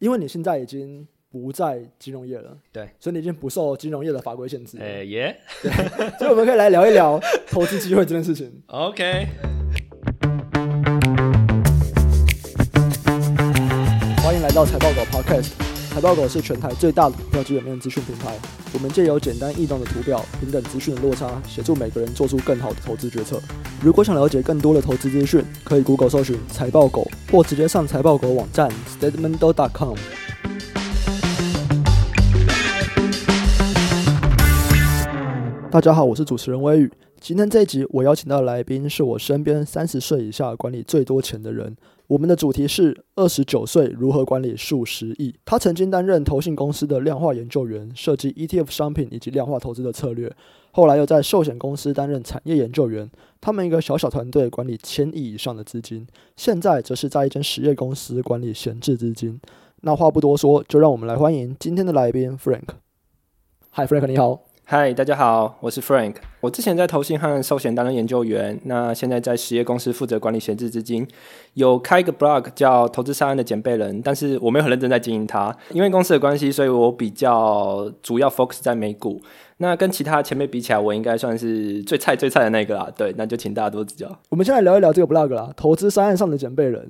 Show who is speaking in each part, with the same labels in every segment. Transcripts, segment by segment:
Speaker 1: 因为你现在已经不在金融业了，
Speaker 2: 对，
Speaker 1: 所以你已经不受金融业的法规限制。
Speaker 2: 哎耶，
Speaker 1: 对，所以我们可以来聊一聊 投资机会这件事情。
Speaker 2: OK，
Speaker 1: 欢迎来到财报狗 Podcast。财报狗是全台最大的股票基本面资讯平台。我们借由简单易懂的图表、平等资讯的落差，协助每个人做出更好的投资决策。如果想了解更多的投资资讯，可以 Google 搜寻财报狗，或直接上财报狗网站 statementdog.com。大家好，我是主持人威宇。今天这一集我邀请到的来宾是我身边三十岁以下管理最多钱的人。我们的主题是二十九岁如何管理数十亿。他曾经担任投信公司的量化研究员，设计 ETF 商品以及量化投资的策略。后来又在寿险公司担任产业研究员。他们一个小小团队管理千亿以上的资金，现在则是在一间实业公司管理闲置资金。那话不多说，就让我们来欢迎今天的来宾 Frank。Hi Frank，你好。
Speaker 2: 嗨，大家好，我是 Frank。我之前在投信和寿险担任研究员，那现在在实业公司负责管理闲置资金，有开一个 blog 叫《投资上岸的捡贝人》，但是我没有很认真在经营它，因为公司的关系，所以我比较主要 focus 在美股。那跟其他前辈比起来，我应该算是最菜最菜的那个啦。对，那就请大家多指教。
Speaker 1: 我们先来聊一聊这个 blog 啦，《投资上岸上的捡贝人》，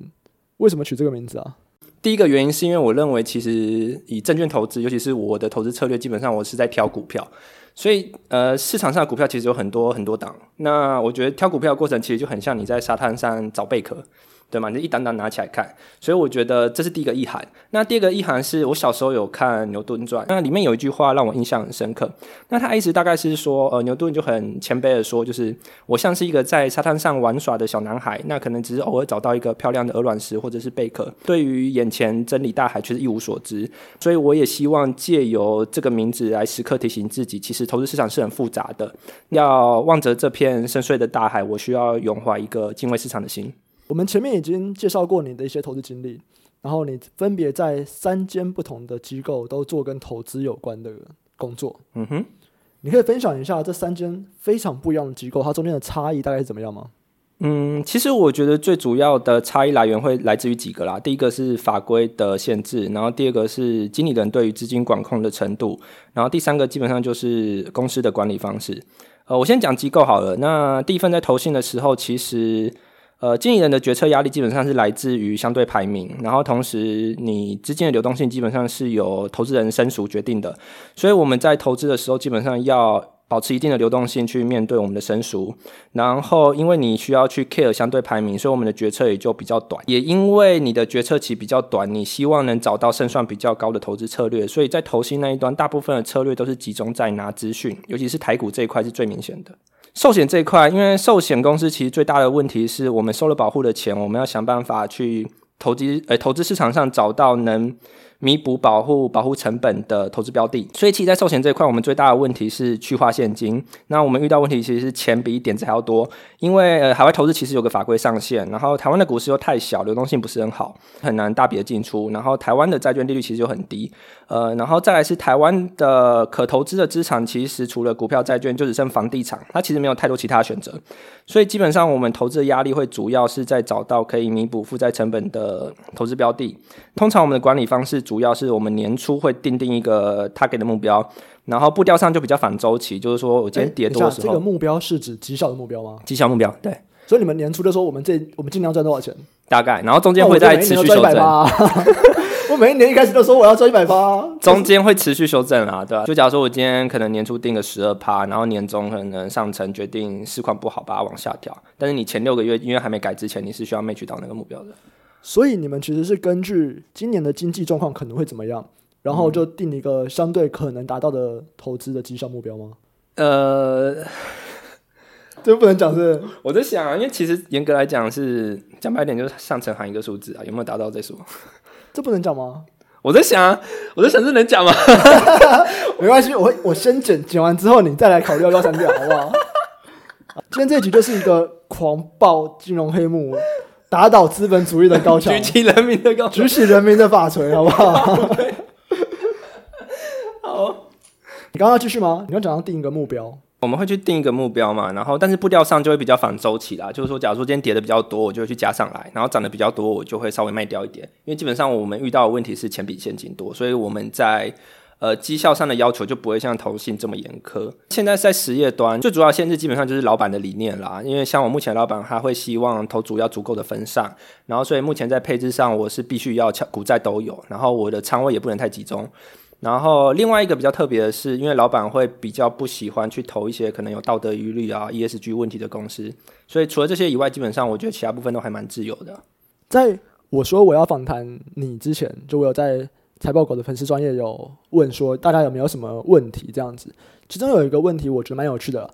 Speaker 1: 为什么取这个名字啊？
Speaker 2: 第一个原因是因为我认为，其实以证券投资，尤其是我的投资策略，基本上我是在挑股票。所以，呃，市场上的股票其实有很多很多档。那我觉得挑股票的过程其实就很像你在沙滩上找贝壳。对嘛？你就一档档拿起来看，所以我觉得这是第一个意涵。那第二个意涵是我小时候有看牛顿传，那里面有一句话让我印象很深刻。那他意思大概是说，呃，牛顿就很谦卑的说，就是我像是一个在沙滩上玩耍的小男孩，那可能只是偶尔找到一个漂亮的鹅卵石或者是贝壳，对于眼前真理大海却是一无所知。所以我也希望借由这个名字来时刻提醒自己，其实投资市场是很复杂的。要望着这片深邃的大海，我需要永怀一个敬畏市场的心。
Speaker 1: 我们前面已经介绍过你的一些投资经历，然后你分别在三间不同的机构都做跟投资有关的工作。嗯哼，你可以分享一下这三间非常不一样的机构，它中间的差异大概是怎么样吗？
Speaker 2: 嗯，其实我觉得最主要的差异来源会来自于几个啦。第一个是法规的限制，然后第二个是经理人对于资金管控的程度，然后第三个基本上就是公司的管理方式。呃，我先讲机构好了。那第一份在投信的时候，其实。呃，经营人的决策压力基本上是来自于相对排名，然后同时你资金的流动性基本上是由投资人申赎决定的，所以我们在投资的时候基本上要保持一定的流动性去面对我们的申赎，然后因为你需要去 care 相对排名，所以我们的决策也就比较短，也因为你的决策期比较短，你希望能找到胜算比较高的投资策略，所以在投信那一端，大部分的策略都是集中在拿资讯，尤其是台股这一块是最明显的。寿险这一块，因为寿险公司其实最大的问题是我们收了保护的钱，我们要想办法去投资，呃，投资市场上找到能。弥补保护保护成本的投资标的，所以其实，在寿险这一块，我们最大的问题是去化现金。那我们遇到问题其实是钱比点子还要多，因为呃，海外投资其实有个法规上限，然后台湾的股市又太小，流动性不是很好，很难大笔的进出。然后台湾的债券利率其实就很低，呃，然后再来是台湾的可投资的资产，其实除了股票、债券，就只剩房地产，它其实没有太多其他选择。所以基本上，我们投资的压力会主要是在找到可以弥补负债成本的投资标的。通常我们的管理方式。主要是我们年初会定定一个 target 的目标，然后步调上就比较反周期，就是说我今天跌多的时候，
Speaker 1: 这个目标是指绩效的目标吗？
Speaker 2: 绩效目标，对。
Speaker 1: 所以你们年初的时候，我们这我们尽量赚多少钱？
Speaker 2: 大概，然后中间会再持续修正。
Speaker 1: 我每一年一开始都说我要赚一百八，
Speaker 2: 中间会持续修正啊，对吧？就假如说我今天可能年初定个十二趴，然后年终可能上层决定市况不好，把它往下调。但是你前六个月因为还没改之前，你是需要 match 到那个目标的。
Speaker 1: 所以你们其实是根据今年的经济状况可能会怎么样，然后就定一个相对可能达到的投资的绩效目标吗？呃，这不能讲是。
Speaker 2: 我在想啊，因为其实严格来讲是讲白点，就是上层含一个数字啊，有没有达到再说？
Speaker 1: 这不能讲吗？
Speaker 2: 我在想，啊我在想这能讲吗？
Speaker 1: 没关系，我会我先剪剪完之后，你再来考虑要不要删掉，好不好？今天这一集就是一个狂暴金融黑幕。打倒资本主义的高墙，举起人民的高，举起人民的法锤，好不好？好，你刚刚要继续吗？你要讲到定一个目标，
Speaker 2: 我们会去定一个目标嘛，然后但是步调上就会比较反周期啦。就是说，假如说今天跌的比较多，我就会去加上来；然后涨的比较多，我就会稍微卖掉一点。因为基本上我们遇到的问题是钱比现金多，所以我们在呃绩效上的要求就不会像投信这么严苛。现在在实业端，最主要限制基本上就是老板的理念啦。因为像我目前老板他会希望投主要足够的分散，然后所以目前在配置上我是必须要股债都有，然后我的仓位也不能太集中。然后另外一个比较特别的是，因为老板会比较不喜欢去投一些可能有道德疑虑啊、ESG 问题的公司，所以除了这些以外，基本上我觉得其他部分都还蛮自由的。
Speaker 1: 在我说我要访谈你之前，就我有在财报狗的粉丝专业有问说大家有没有什么问题这样子，其中有一个问题我觉得蛮有趣的，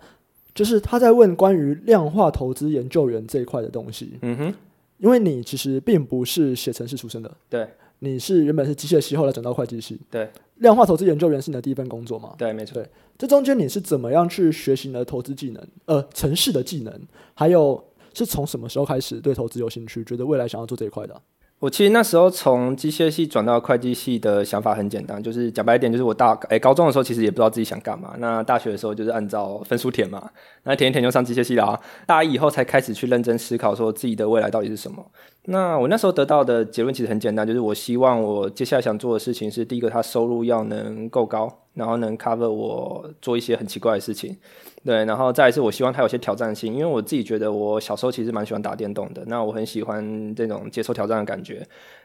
Speaker 1: 就是他在问关于量化投资研究员这一块的东西。嗯哼，因为你其实并不是写程式出身的，
Speaker 2: 对。
Speaker 1: 你是原本是机械系，后来转到会计系。
Speaker 2: 对，
Speaker 1: 量化投资研究员是你的第一份工作吗？
Speaker 2: 对，没错。对，
Speaker 1: 这中间你是怎么样去学习你的投资技能？呃，城市的技能，还有是从什么时候开始对投资有兴趣，觉得未来想要做这一块的？
Speaker 2: 我其实那时候从机械系转到会计系的想法很简单，就是讲白一点，就是我大诶、高中的时候其实也不知道自己想干嘛。那大学的时候就是按照分数填嘛，那填一填就上机械系啦。大一以后才开始去认真思考说自己的未来到底是什么。那我那时候得到的结论其实很简单，就是我希望我接下来想做的事情是第一个，他收入要能够高，然后能 cover 我做一些很奇怪的事情。对，然后再一次我希望它有些挑战性，因为我自己觉得我小时候其实蛮喜欢打电动的，那我很喜欢这种接受挑战的感觉。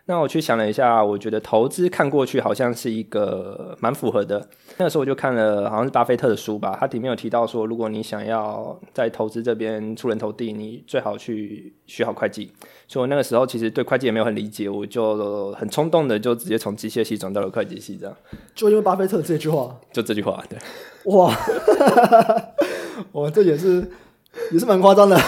Speaker 2: 那我去想了一下，我觉得投资看过去好像是一个蛮符合的。那个时候我就看了好像是巴菲特的书吧，他里面有提到说，如果你想要在投资这边出人头地，你最好去学好会计。所以我那个时候其实对会计也没有很理解，我就很冲动的就直接从机械系转到了会计系，这样。
Speaker 1: 就因为巴菲特这句话，
Speaker 2: 就这句话，对。
Speaker 1: 哇，哇，这也是也是蛮夸张的。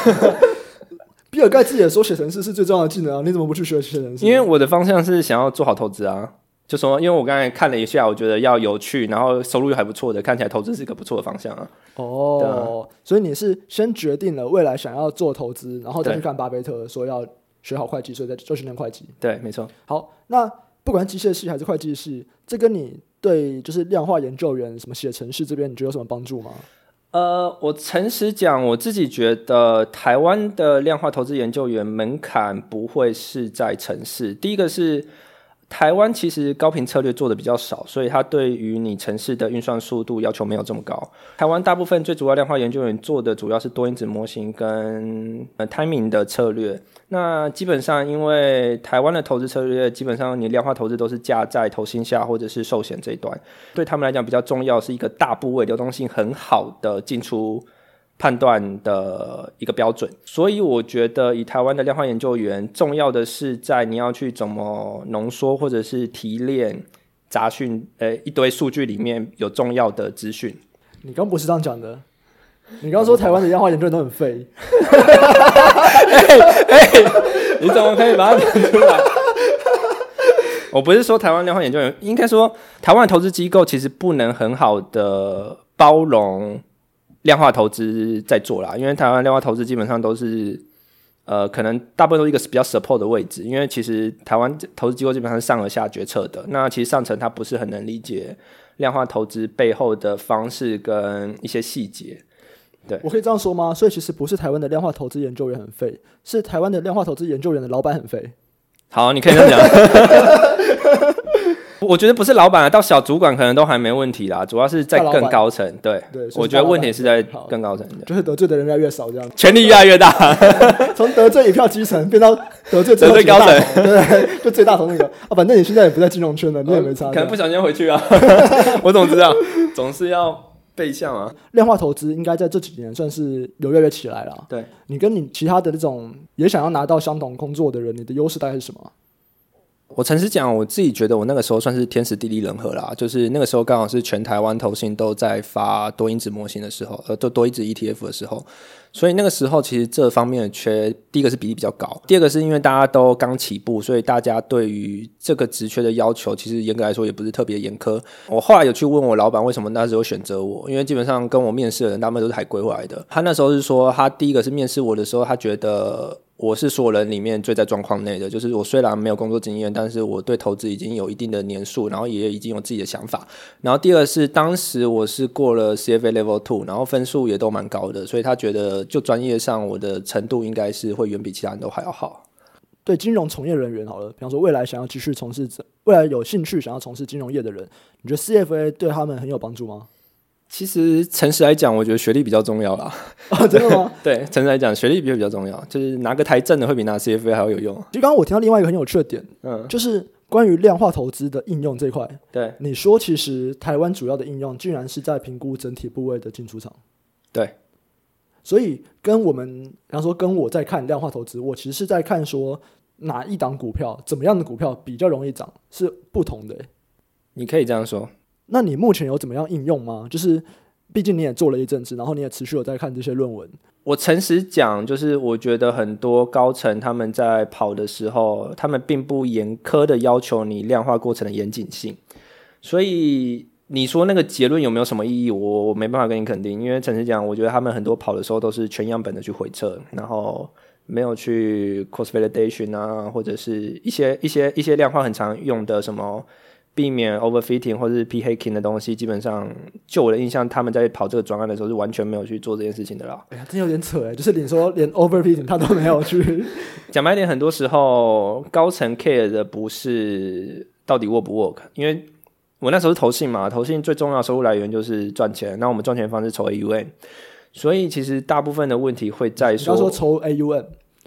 Speaker 1: 比尔盖茨也说写程式是最重要的技能啊，你怎么不去学写程式？
Speaker 2: 因为我的方向是想要做好投资啊，就说因为我刚才看了一下，我觉得要有趣，然后收入又还不错的，看起来投资是一个不错的方向啊。
Speaker 1: 哦，所以你是先决定了未来想要做投资，然后再去看巴菲特说要学好会计，所以在就去念会计。
Speaker 2: 对，没错。
Speaker 1: 好，那不管机械系还是会计系，这跟你对就是量化研究员什么写程式这边，你觉得有什么帮助吗？
Speaker 2: 呃，我诚实讲，我自己觉得台湾的量化投资研究员门槛不会是在城市。第一个是。台湾其实高频策略做的比较少，所以它对于你城市的运算速度要求没有这么高。台湾大部分最主要量化研究员做的主要是多因子模型跟呃 timing 的策略。那基本上因为台湾的投资策略，基本上你量化投资都是架在投信下或者是寿险这一端，对他们来讲比较重要是一个大部位流动性很好的进出。判断的一个标准，所以我觉得以台湾的量化研究员，重要的是在你要去怎么浓缩或者是提炼杂讯，呃，一堆数据里面有重要的资讯。
Speaker 1: 你刚不是这样讲的，你刚刚说台湾的量化研究员都很废。
Speaker 2: 你怎么可以把它讲出来？我不是说台湾量化研究员，应该说台湾投资机构其实不能很好的包容。量化投资在做啦，因为台湾量化投资基本上都是，呃，可能大部分都是一个比较 support 的位置，因为其实台湾投资机构基本上是上而下决策的，那其实上层他不是很能理解量化投资背后的方式跟一些细节。对，
Speaker 1: 我可以这样说吗？所以其实不是台湾的量化投资研究员很废，是台湾的量化投资研究员的老板很废。
Speaker 2: 好，你可以这样讲。我觉得不是老板啊，到小主管可能都还没问题啦，主要是在更高层。对，对，我觉得问题是在更高层，
Speaker 1: 就是得罪的人越来越少，这样
Speaker 2: 权力越来越大，
Speaker 1: 从得罪一票基层变到得罪得罪高层，对，就最大头那个啊。反正你现在也不在金融圈了，你也没差，
Speaker 2: 可能不小心回去啊。我总知道，总是要背向啊。
Speaker 1: 量化投资应该在这几年算是有越来越起来了。
Speaker 2: 对，
Speaker 1: 你跟你其他的这种也想要拿到相同工作的人，你的优势大概是什么？
Speaker 2: 我诚实讲，我自己觉得我那个时候算是天时地利人和啦，就是那个时候刚好是全台湾投信都在发多因子模型的时候，呃，多多因子 ETF 的时候。所以那个时候，其实这方面的缺，第一个是比例比较高，第二个是因为大家都刚起步，所以大家对于这个职缺的要求，其实严格来说也不是特别严苛。我后来有去问我老板，为什么那时候选择我？因为基本上跟我面试的人，他们都是海归回来的。他那时候是说，他第一个是面试我的时候，他觉得我是所有人里面最在状况内的，就是我虽然没有工作经验，但是我对投资已经有一定的年数，然后也已经有自己的想法。然后第二是当时我是过了 CFA Level Two，然后分数也都蛮高的，所以他觉得就专业上我的程度应该是会远比其他人都还要好。
Speaker 1: 对金融从业人员好了，比方说未来想要继续从事，未来有兴趣想要从事金融业的人，你觉得 CFA 对他们很有帮助吗？
Speaker 2: 其实诚实来讲，我觉得学历比较重要啦。
Speaker 1: 哦，真的吗？
Speaker 2: 对，诚实来讲，学历比较比较重要，就是拿个台证的会比拿 CFA 还要有用。
Speaker 1: 刚刚我听到另外一个很有趣的点，嗯，就是关于量化投资的应用这一块。
Speaker 2: 对，
Speaker 1: 你说其实台湾主要的应用，竟然是在评估整体部位的进出场。
Speaker 2: 对。
Speaker 1: 所以跟我们，比方说跟我在看量化投资，我其实是在看说哪一档股票，怎么样的股票比较容易涨，是不同的。
Speaker 2: 你可以这样说。
Speaker 1: 那你目前有怎么样应用吗？就是毕竟你也做了一阵子，然后你也持续有在看这些论文。
Speaker 2: 我诚实讲，就是我觉得很多高层他们在跑的时候，他们并不严苛的要求你量化过程的严谨性，所以。你说那个结论有没有什么意义？我我没办法跟你肯定，因为诚实讲，我觉得他们很多跑的时候都是全样本的去回测，然后没有去 cross validation 啊，或者是一些一些一些量化很常用的什么避免 overfitting 或者是 p hacking 的东西，基本上就我的印象，他们在跑这个专案的时候是完全没有去做这件事情的啦。
Speaker 1: 哎呀，真有点扯哎，就是你说连 overfitting 他都没有去。
Speaker 2: 讲白点，很多时候高层 care 的不是到底 work 不 work，因为。我那时候是投信嘛，投信最重要的收入来源就是赚钱。那我们赚钱方式抽 AUM，所以其实大部分的问题会在说，
Speaker 1: 你刚说抽 AUM，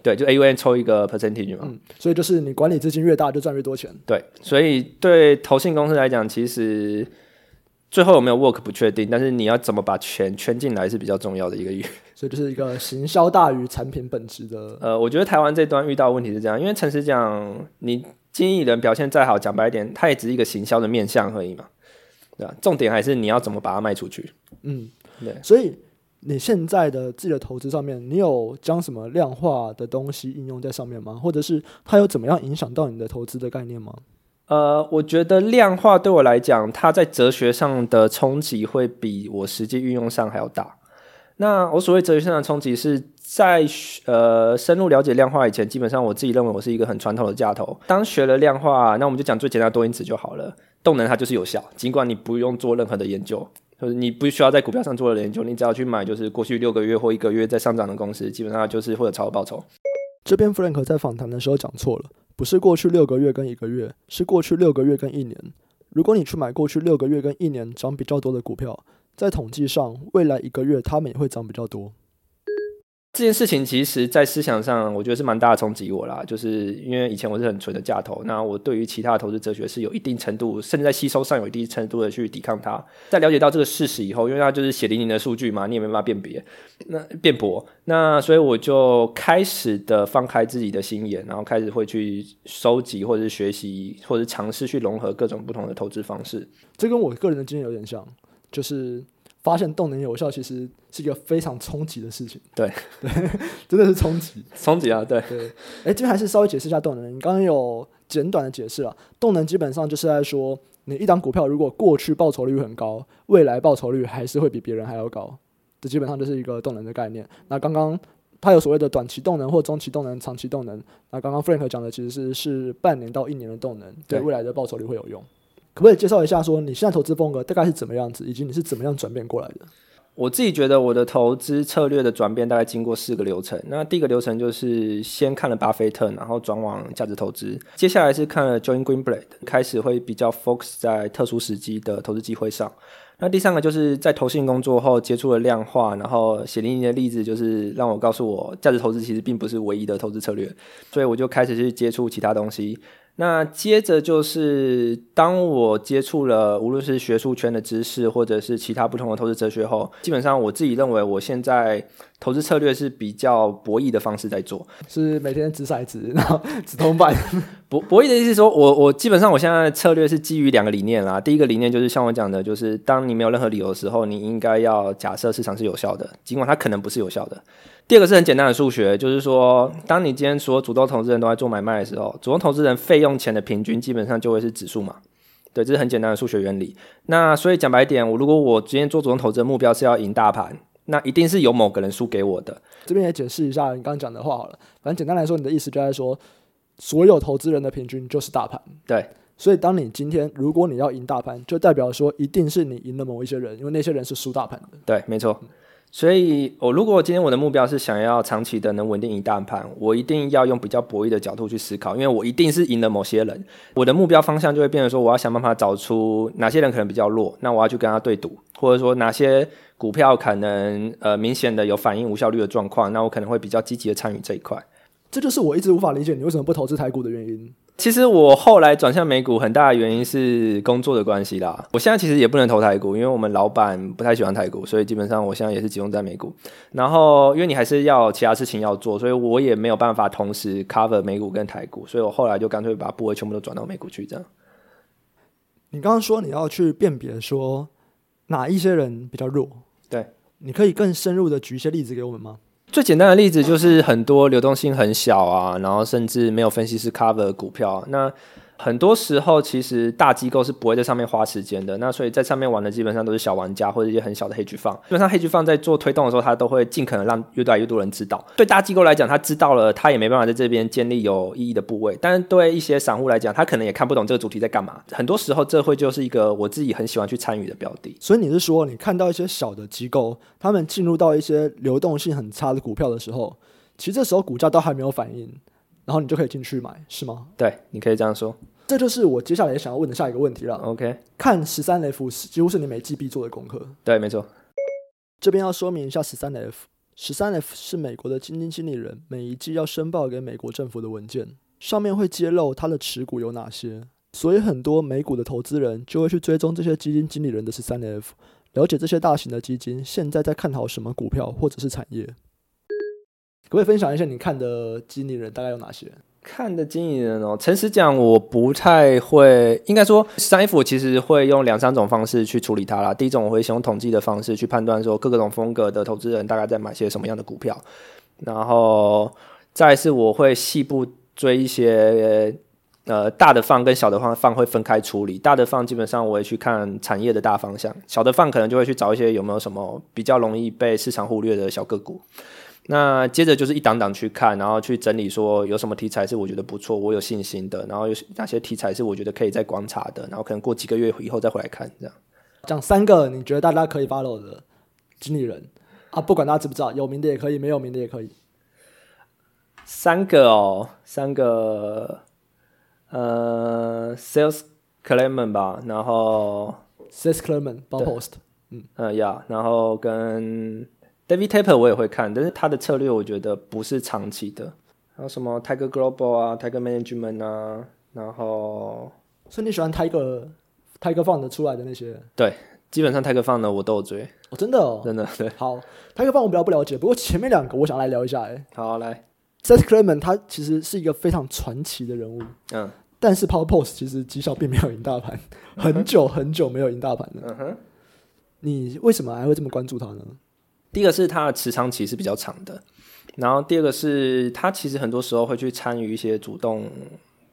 Speaker 2: 对，就 AUM 抽一个 percentage 嘛。
Speaker 1: 嗯，所以就是你管理资金越大，就赚越多钱。
Speaker 2: 对，所以对投信公司来讲，其实最后有没有 work 不确定，但是你要怎么把钱圈进来是比较重要的一个月。
Speaker 1: 所以就是一个行销大于产品本质的。
Speaker 2: 呃，我觉得台湾这端遇到的问题是这样，因为诚实讲，你。经理人表现再好，讲白一点，他也只是一个行销的面向而已嘛，对吧？重点还是你要怎么把它卖出去。
Speaker 1: 嗯，对。所以你现在的自己的投资上面，你有将什么量化的东西应用在上面吗？或者是它有怎么样影响到你的投资的概念吗？
Speaker 2: 呃，我觉得量化对我来讲，它在哲学上的冲击会比我实际运用上还要大。那我所谓哲学上的冲击是在呃深入了解量化以前，基本上我自己认为我是一个很传统的价投。当学了量化，那我们就讲最简单的多因子就好了。动能它就是有效，尽管你不用做任何的研究，就是你不需要在股票上做了研究，你只要去买就是过去六个月或一个月在上涨的公司，基本上就是会有超额报酬。
Speaker 1: 这边 Frank 在访谈的时候讲错了，不是过去六个月跟一个月，是过去六个月跟一年。如果你去买过去六个月跟一年涨比较多的股票。在统计上，未来一个月他们也会涨比较多。
Speaker 2: 这件事情其实，在思想上，我觉得是蛮大的冲击我啦。就是因为以前我是很纯的价投，那我对于其他的投资哲学是有一定程度，甚至在吸收上有一定程度的去抵抗它。在了解到这个事实以后，因为它就是血淋淋的数据嘛，你也没办法辨别、那辩驳。那所以我就开始的放开自己的心眼，然后开始会去收集，或者是学习，或者尝试去融合各种不同的投资方式。
Speaker 1: 这跟我个人的经验有点像。就是发现动能有效，其实是一个非常冲击的事情。
Speaker 2: 对
Speaker 1: 对，真的是冲击，
Speaker 2: 冲击啊！对
Speaker 1: 对。哎，这边还是稍微解释一下动能。你刚刚有简短的解释了，动能基本上就是在说，你一档股票如果过去报酬率很高，未来报酬率还是会比别人还要高。这基本上就是一个动能的概念。那刚刚它有所谓的短期动能或中期动能、长期动能。那刚刚 Frank 讲的其实是是半年到一年的动能，对未来的报酬率会有用。可不可以介绍一下，说你现在投资风格大概是怎么样子，以及你是怎么样转变过来的？
Speaker 2: 我自己觉得我的投资策略的转变大概经过四个流程。那第一个流程就是先看了巴菲特，然后转往价值投资。接下来是看了 John Greenblatt，开始会比较 focus 在特殊时机的投资机会上。那第三个就是在投信工作后接触了量化，然后血淋淋的例子就是让我告诉我，价值投资其实并不是唯一的投资策略，所以我就开始去接触其他东西。那接着就是，当我接触了无论是学术圈的知识，或者是其他不同的投资哲学后，基本上我自己认为，我现在投资策略是比较博弈的方式在做，
Speaker 1: 是每天掷骰子，然后掷铜板。
Speaker 2: 博博弈的意思是说，我我基本上我现在的策略是基于两个理念啦。第一个理念就是像我讲的，就是当你没有任何理由的时候，你应该要假设市场是有效的，尽管它可能不是有效的。第二个是很简单的数学，就是说，当你今天所有主动投资人都在做买卖的时候，主动投资人费用钱的平均基本上就会是指数嘛。对，这是很简单的数学原理。那所以讲白一点，我如果我今天做主动投资的目标是要赢大盘，那一定是有某个人输给我的。
Speaker 1: 这边也解释一下你刚刚讲的话好了。反正简单来说，你的意思就在说，所有投资人的平均就是大盘。
Speaker 2: 对。
Speaker 1: 所以当你今天如果你要赢大盘，就代表说一定是你赢了某一些人，因为那些人是输大盘的。
Speaker 2: 对，没错。嗯所以，我如果今天我的目标是想要长期的能稳定一大盘，我一定要用比较博弈的角度去思考，因为我一定是赢了某些人，我的目标方向就会变成说，我要想办法找出哪些人可能比较弱，那我要去跟他对赌，或者说哪些股票可能呃明显的有反应无效率的状况，那我可能会比较积极的参与这一块。
Speaker 1: 这就是我一直无法理解你为什么不投资台股的原因。
Speaker 2: 其实我后来转向美股，很大的原因是工作的关系啦。我现在其实也不能投台股，因为我们老板不太喜欢台股，所以基本上我现在也是集中在美股。然后，因为你还是要其他事情要做，所以我也没有办法同时 cover 美股跟台股，所以我后来就干脆把部位全部都转到美股去。这样。
Speaker 1: 你刚刚说你要去辨别说哪一些人比较弱，
Speaker 2: 对，
Speaker 1: 你可以更深入的举一些例子给我们吗？
Speaker 2: 最简单的例子就是很多流动性很小啊，然后甚至没有分析师 cover 股票，那。很多时候，其实大机构是不会在上面花时间的。那所以在上面玩的基本上都是小玩家或者一些很小的 hedge fund。基本上 hedge fund 在做推动的时候，他都会尽可能让越来越多人知道。对大机构来讲，他知道了，他也没办法在这边建立有意义的部位。但是对一些散户来讲，他可能也看不懂这个主题在干嘛。很多时候，这会就是一个我自己很喜欢去参与的标的。
Speaker 1: 所以你是说，你看到一些小的机构，他们进入到一些流动性很差的股票的时候，其实这时候股价都还没有反应，然后你就可以进去买，是吗？
Speaker 2: 对，你可以这样说。
Speaker 1: 这就是我接下来想要问的下一个问题了。
Speaker 2: OK，
Speaker 1: 看十三 F 几乎是你每季必做的功课。
Speaker 2: 对，没错。
Speaker 1: 这边要说明一下十三 F，十三 F 是美国的基金经理人每一季要申报给美国政府的文件，上面会揭露他的持股有哪些，所以很多美股的投资人就会去追踪这些基金经理人的十三 F，了解这些大型的基金现在在看好什么股票或者是产业。可不可以分享一下你看的经理人大概有哪些？
Speaker 2: 看的经理人哦，诚实讲，我不太会。应该说，三 F 其实会用两三种方式去处理它啦。第一种，我会使用统计的方式去判断说各个种风格的投资人大概在买些什么样的股票。然后再是，我会细部追一些呃大的放跟小的放放会分开处理。大的放基本上我会去看产业的大方向，小的放可能就会去找一些有没有什么比较容易被市场忽略的小个股。那接着就是一档档去看，然后去整理说有什么题材是我觉得不错，我有信心的，然后有哪些题材是我觉得可以再观察的，然后可能过几个月以后再回来看这样。
Speaker 1: 讲三个你觉得大家可以 follow 的经理人啊，不管大家知不知道，有名的也可以，没有名的也可以。
Speaker 2: 三个哦，三个，呃，Sales Clement 吧，然后
Speaker 1: Sales Clement，Bob Post，嗯
Speaker 2: 嗯呀，yeah, 然后跟。David Tepper 我也会看，但是他的策略我觉得不是长期的。还有什么 Tiger Global 啊，Tiger Management 啊，然后，
Speaker 1: 所以你喜欢 Tiger Tiger Fund 出来的那些？
Speaker 2: 对，基本上 Tiger Fund 我都有追。
Speaker 1: 哦，真的哦，
Speaker 2: 真的对。
Speaker 1: 好，Tiger Fund 我比较不了解，不过前面两个我想来聊一下。哎，
Speaker 2: 好，来
Speaker 1: ，Seth Klarman 他其实是一个非常传奇的人物。
Speaker 2: 嗯。
Speaker 1: 但是 Power Post 其实绩效并没有赢大盘，很久很久没有赢大盘了。
Speaker 2: 嗯哼。
Speaker 1: 你为什么还会这么关注他呢？
Speaker 2: 第一个是它的持仓期是比较长的，然后第二个是它其实很多时候会去参与一些主动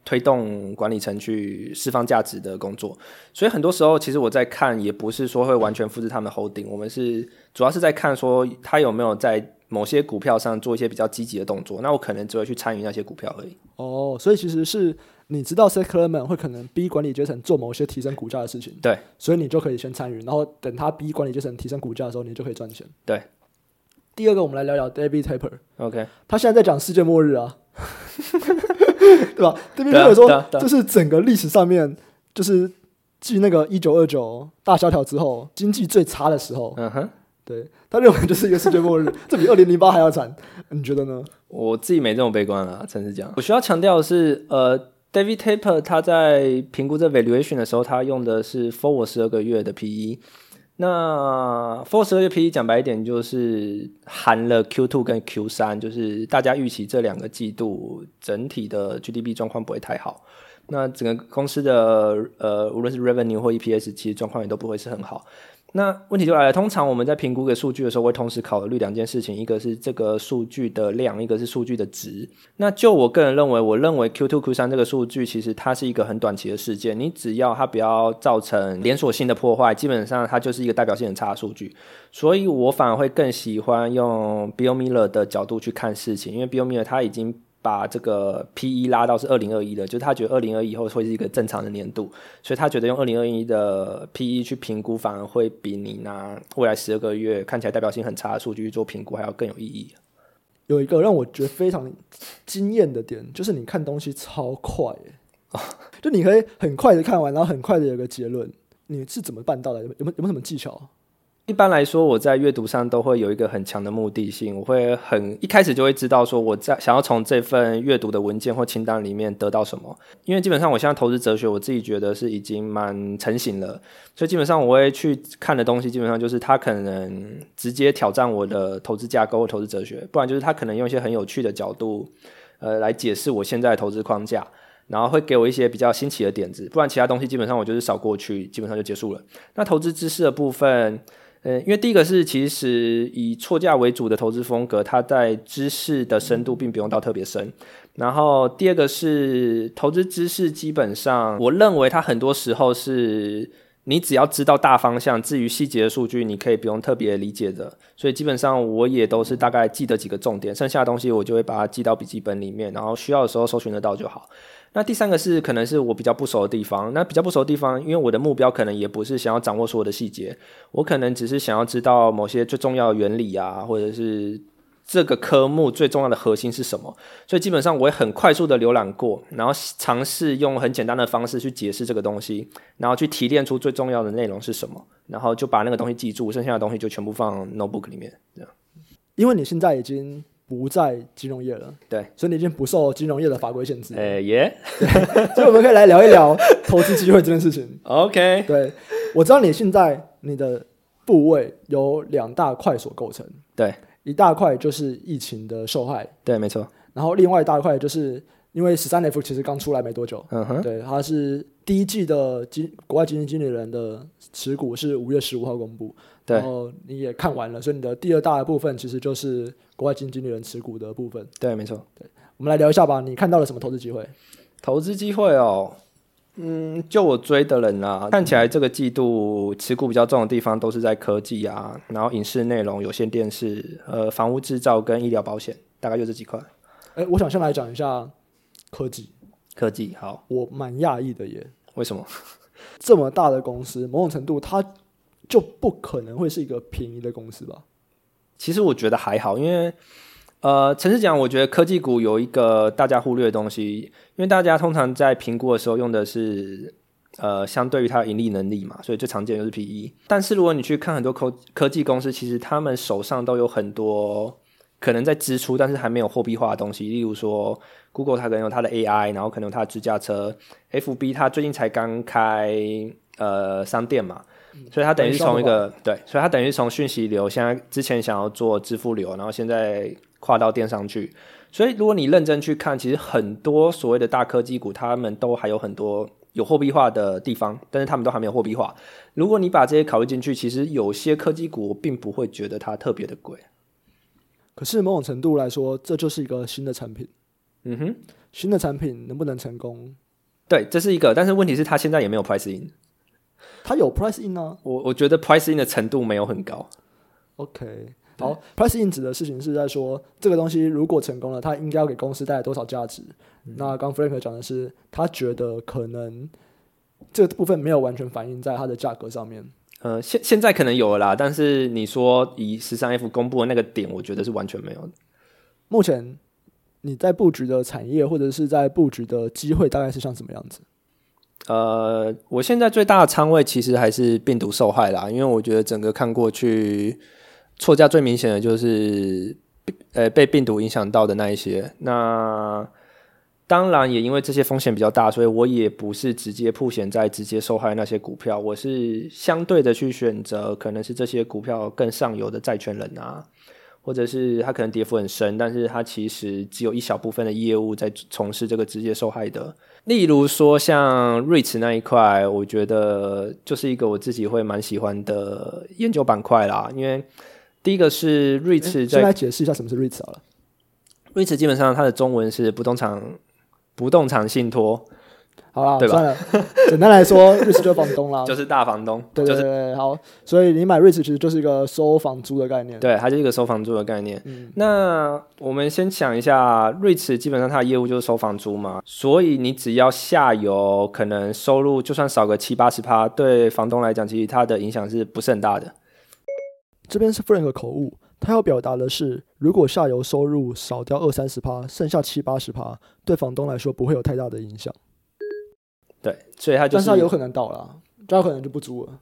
Speaker 2: 推动管理层去释放价值的工作，所以很多时候其实我在看也不是说会完全复制他们的 holding，我们是主要是在看说他有没有在某些股票上做一些比较积极的动作，那我可能只会去参与那些股票而已。
Speaker 1: 哦，所以其实是。你知道 Seth Klarman 会可能逼管理阶层做某些提升股价的事情，
Speaker 2: 对，
Speaker 1: 所以你就可以先参与，然后等他逼管理阶层提升股价的时候，你就可以赚钱。
Speaker 2: 对。
Speaker 1: 第二个，我们来聊聊 David Tepper。
Speaker 2: OK，
Speaker 1: 他现在在讲世界末日啊，对吧？David Tepper 说，这是整个历史上面，就是继那个一九二九大萧条之后，经济最差的时候。
Speaker 2: 嗯哼，
Speaker 1: 对，他认为就是一个世界末日，这比二零零八还要惨。你觉得呢？
Speaker 2: 我自己没这么悲观啊，诚实讲。我需要强调的是，呃。David Taper，他在评估这 valuation 的时候，他用的是 forward 十二个月的 PE。那 forward 十二个月 PE 讲白一点，就是含了 Q2 跟 Q3，就是大家预期这两个季度整体的 GDP 状况不会太好。那整个公司的呃，无论是 revenue 或 EPS，其实状况也都不会是很好。那问题就来了，通常我们在评估一个数据的时候，会同时考虑两件事情，一个是这个数据的量，一个是数据的值。那就我个人认为，我认为 Q2、Q3 这个数据其实它是一个很短期的事件，你只要它不要造成连锁性的破坏，基本上它就是一个代表性很差的数据。所以我反而会更喜欢用 Bill Miller 的角度去看事情，因为 Bill Miller 他已经。把这个 P E 拉到是二零二一的，就是他觉得二零二一以后会是一个正常的年度，所以他觉得用二零二一的 P E 去评估，反而会比你拿未来十二个月看起来代表性很差的数据去做评估还要更有意义。
Speaker 1: 有一个让我觉得非常惊艳的点，就是你看东西超快，就你可以很快的看完，然后很快的有个结论，你是怎么办到的？有没有有没有什么技巧？
Speaker 2: 一般来说，我在阅读上都会有一个很强的目的性，我会很一开始就会知道说我在想要从这份阅读的文件或清单里面得到什么。因为基本上我现在投资哲学，我自己觉得是已经蛮成型了，所以基本上我会去看的东西，基本上就是它可能直接挑战我的投资架构或投资哲学，不然就是它可能用一些很有趣的角度，呃，来解释我现在投资框架，然后会给我一些比较新奇的点子，不然其他东西基本上我就是扫过去，基本上就结束了。那投资知识的部分。呃，因为第一个是其实以错价为主的投资风格，它在知识的深度并不用到特别深。然后第二个是投资知识，基本上我认为它很多时候是你只要知道大方向，至于细节的数据，你可以不用特别理解的。所以基本上我也都是大概记得几个重点，剩下的东西我就会把它记到笔记本里面，然后需要的时候搜寻得到就好。那第三个是可能是我比较不熟的地方，那比较不熟的地方，因为我的目标可能也不是想要掌握所有的细节，我可能只是想要知道某些最重要的原理啊，或者是这个科目最重要的核心是什么，所以基本上我会很快速的浏览过，然后尝试用很简单的方式去解释这个东西，然后去提炼出最重要的内容是什么，然后就把那个东西记住，剩下的东西就全部放 notebook 里面，这样。
Speaker 1: 因为你现在已经。不在金融业了，
Speaker 2: 对，
Speaker 1: 所以你已经不受金融业的法规限制。
Speaker 2: 呃，耶，
Speaker 1: 所以我们可以来聊一聊 投资机会这件事情。
Speaker 2: OK，
Speaker 1: 对，我知道你现在你的部位有两大块所构成，
Speaker 2: 对，
Speaker 1: 一大块就是疫情的受害，
Speaker 2: 对，没错，
Speaker 1: 然后另外一大块就是因为十三 F 其实刚出来没多久，
Speaker 2: 嗯哼，
Speaker 1: 对，它是第一季的经国外基金经理人的持股是五月十五号公布。
Speaker 2: 对，
Speaker 1: 然后你也看完了，所以你的第二大的部分其实就是国外基金经理人持股的部分。
Speaker 2: 对，没错。
Speaker 1: 对，我们来聊一下吧。你看到了什么投资机会？
Speaker 2: 投资机会哦，嗯，就我追的人啊，看起来这个季度持股比较重的地方都是在科技啊，然后影视内容、有线电视、呃，房屋制造跟医疗保险，大概就这几块。
Speaker 1: 哎，我想先来讲一下科技。
Speaker 2: 科技好，
Speaker 1: 我蛮讶异的耶。
Speaker 2: 为什么？
Speaker 1: 这么大的公司，某种程度它。就不可能会是一个便宜的公司吧？
Speaker 2: 其实我觉得还好，因为呃，诚实讲，我觉得科技股有一个大家忽略的东西，因为大家通常在评估的时候用的是呃，相对于它的盈利能力嘛，所以最常见的就是 PE。但是如果你去看很多科科技公司，其实他们手上都有很多可能在支出，但是还没有货币化的东西，例如说 Google 它可能有它的 AI，然后可能有它的自驾车，FB 它最近才刚开呃商店嘛。所以它等于是从一个对，所以它等于是从讯息流，现在之前想要做支付流，然后现在跨到电商去。所以如果你认真去看，其实很多所谓的大科技股，他们都还有很多有货币化的地方，但是他们都还没有货币化。如果你把这些考虑进去，其实有些科技股我并不会觉得它特别的贵。
Speaker 1: 可是某种程度来说，这就是一个新的产品。
Speaker 2: 嗯哼，
Speaker 1: 新的产品能不能成功？
Speaker 2: 对，这是一个，但是问题是它现在也没有 price in。
Speaker 1: 它有 price in 呢、啊？
Speaker 2: 我我觉得 price in 的程度没有很高。
Speaker 1: OK，好，price in 指的事情是在说这个东西如果成功了，它应该要给公司带来多少价值？嗯、那刚 Frank 讲的是，他觉得可能这个部分没有完全反映在它的价格上面。
Speaker 2: 呃，现现在可能有了啦，但是你说以十三 F 公布的那个点，我觉得是完全没有的。
Speaker 1: 目前你在布局的产业或者是在布局的机会，大概是像什么样子？
Speaker 2: 呃，我现在最大的仓位其实还是病毒受害啦，因为我觉得整个看过去，错价最明显的就是，呃，被病毒影响到的那一些。那当然也因为这些风险比较大，所以我也不是直接铺险在直接受害那些股票，我是相对的去选择可能是这些股票更上游的债权人啊，或者是它可能跌幅很深，但是它其实只有一小部分的业务在从事这个直接受害的。例如说像 REITs 那一块，我觉得就是一个我自己会蛮喜欢的研究板块啦。因为第一个是 REITs，在
Speaker 1: 先来解释一下什么是 REITs 好了。
Speaker 2: REITs 基本上它的中文是不动产不动产信托。
Speaker 1: 好了，
Speaker 2: 对吧
Speaker 1: 算了，简单来说，REITs 就是房东啦，
Speaker 2: 就是大房东。
Speaker 1: 对对对，
Speaker 2: 就是、
Speaker 1: 好，所以你买 REITs 其实就是一个收房租的概念。
Speaker 2: 对，它就是一个收房租的概念。
Speaker 1: 嗯，
Speaker 2: 那我们先想一下，REITs 基本上它的业务就是收房租嘛，所以你只要下游可能收入就算少个七八十趴，对房东来讲，其实它的影响是不是很大的？
Speaker 1: 这边是 Frank 口误，他要表达的是，如果下游收入少掉二三十趴，剩下七八十趴，对房东来说不会有太大的影响。
Speaker 2: 对，所以他就是，
Speaker 1: 但是他有可能倒了，他有可能就不租了。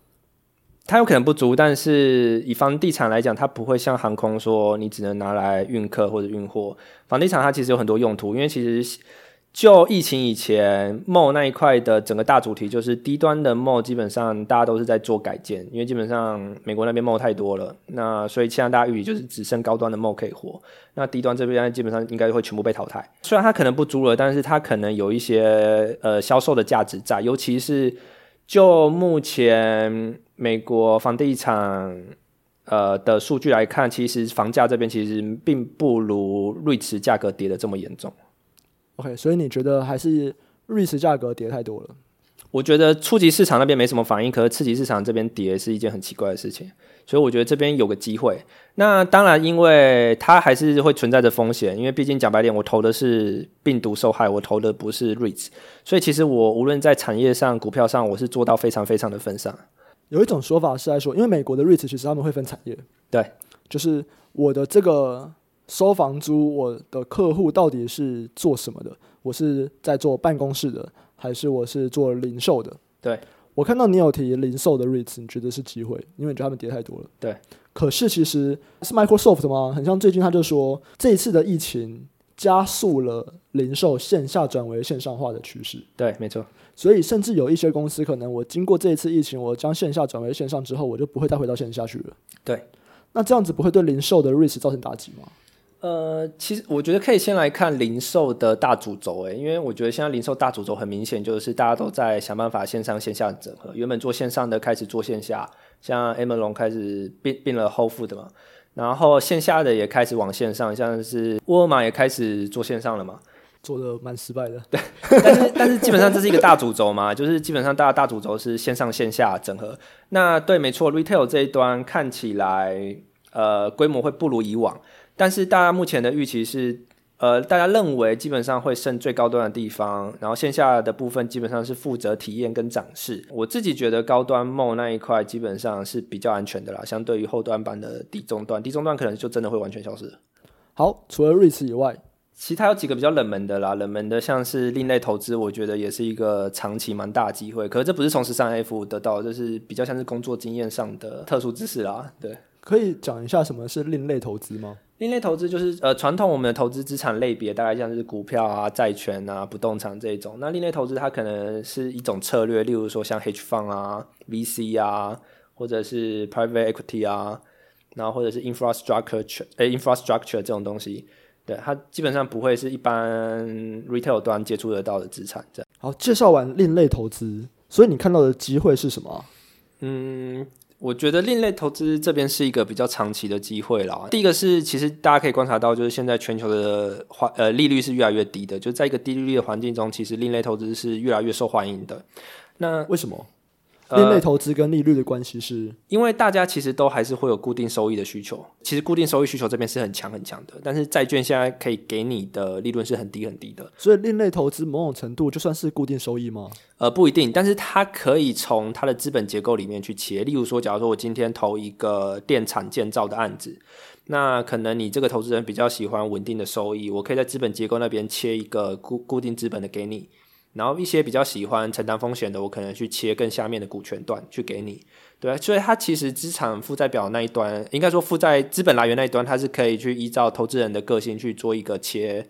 Speaker 2: 他有可能不租，但是以房地产来讲，它不会像航空说你只能拿来运客或者运货。房地产它其实有很多用途，因为其实。就疫情以前，mall 那一块的整个大主题就是低端的 mall，基本上大家都是在做改建，因为基本上美国那边 mall 太多了，那所以现在大家预计就是只剩高端的 mall 可以活，那低端这边基本上应该会全部被淘汰。虽然它可能不租了，但是它可能有一些呃销售的价值在，尤其是就目前美国房地产呃的数据来看，其实房价这边其实并不如瑞驰价格跌的这么严重。
Speaker 1: OK，所以你觉得还是 REITs 价格跌太多了？
Speaker 2: 我觉得初级市场那边没什么反应，可是次级市场这边跌是一件很奇怪的事情，所以我觉得这边有个机会。那当然，因为它还是会存在着风险，因为毕竟讲白点，我投的是病毒受害，我投的不是 REITs，所以其实我无论在产业上、股票上，我是做到非常非常的分散。
Speaker 1: 有一种说法是在说，因为美国的 REITs 其实他们会分产业，
Speaker 2: 对，
Speaker 1: 就是我的这个。收房租，我的客户到底是做什么的？我是在做办公室的，还是我是做零售的？
Speaker 2: 对，
Speaker 1: 我看到你有提零售的 REITs，你觉得是机会？因为你觉得他们跌太多了。
Speaker 2: 对，
Speaker 1: 可是其实是 Microsoft 吗？很像最近他就说，这一次的疫情加速了零售线下转为线上化的趋势。
Speaker 2: 对，没错。
Speaker 1: 所以甚至有一些公司，可能我经过这一次疫情，我将线下转为线上之后，我就不会再回到线下去了。
Speaker 2: 对，
Speaker 1: 那这样子不会对零售的 REITs 造成打击吗？
Speaker 2: 呃，其实我觉得可以先来看零售的大主轴，诶，因为我觉得现在零售大主轴很明显就是大家都在想办法线上线下整合。原本做线上的开始做线下，像 Amazon 开始并并了 Whole Foods 嘛，然后线下的也开始往线上，像是沃尔玛也开始做线上了嘛，
Speaker 1: 做的蛮失败的。
Speaker 2: 对，但是但是基本上这是一个大主轴嘛，就是基本上大家大主轴是线上线下整合。那对，没错，Retail 这一端看起来呃规模会不如以往。但是大家目前的预期是，呃，大家认为基本上会剩最高端的地方，然后线下的部分基本上是负责体验跟展示。我自己觉得高端梦那一块基本上是比较安全的啦，相对于后端版的低中端，低中端可能就真的会完全消失。
Speaker 1: 好，除了瑞士以外，
Speaker 2: 其他有几个比较冷门的啦，冷门的像是另类投资，我觉得也是一个长期蛮大机会。可是这不是从十三 F 得到的，就是比较像是工作经验上的特殊知识啦。对，可以讲一下什么是另类投资吗？另类投资就是呃，传统我们的投资资产类别大概像是股票啊、债券啊、不动产这一种。那另类投资它可能是一种策略，例如说像 hedge fund 啊、VC 啊，或者是 private equity 啊，然后或者是 infrastructure 呃、欸、infrastructure 这种东西。对，它基本上不会是一般 retail 端接触得到的资产。这样。好，介绍完另类投资，所以你看到的机会是什么？嗯。我觉得另类投资这边是一个比较长期的机会啦。第一个是，其实大家可以观察到，就是现在全球的环呃利率是越来越低的，就在一个低利率的环境中，其实另类投资是越来越受欢迎的。那为什么？另类投资跟利率的关系是，呃，因为大家其实都还是会有固定收益的需求。其实固定收益需求这边是很强很强的，但是债券现在可以给你的利润是很低很低的。所以另类投资某种程度就算是固定收益吗？呃，不一定，但是它可以从它的资本结构里面去切。例如说，假如说我今天投一个电厂建造的案子，那可能你这个投资人比较喜欢稳定的收益，我可以在资本结构那边切一个固固定资本的给你。然后一些比较喜欢承担风险的，我可能去切更下面的股权段去给你，对，所以它其实资产负债表那一端，应该说负债资本来源那一端，它是可以去依照投资人的个性去做一个切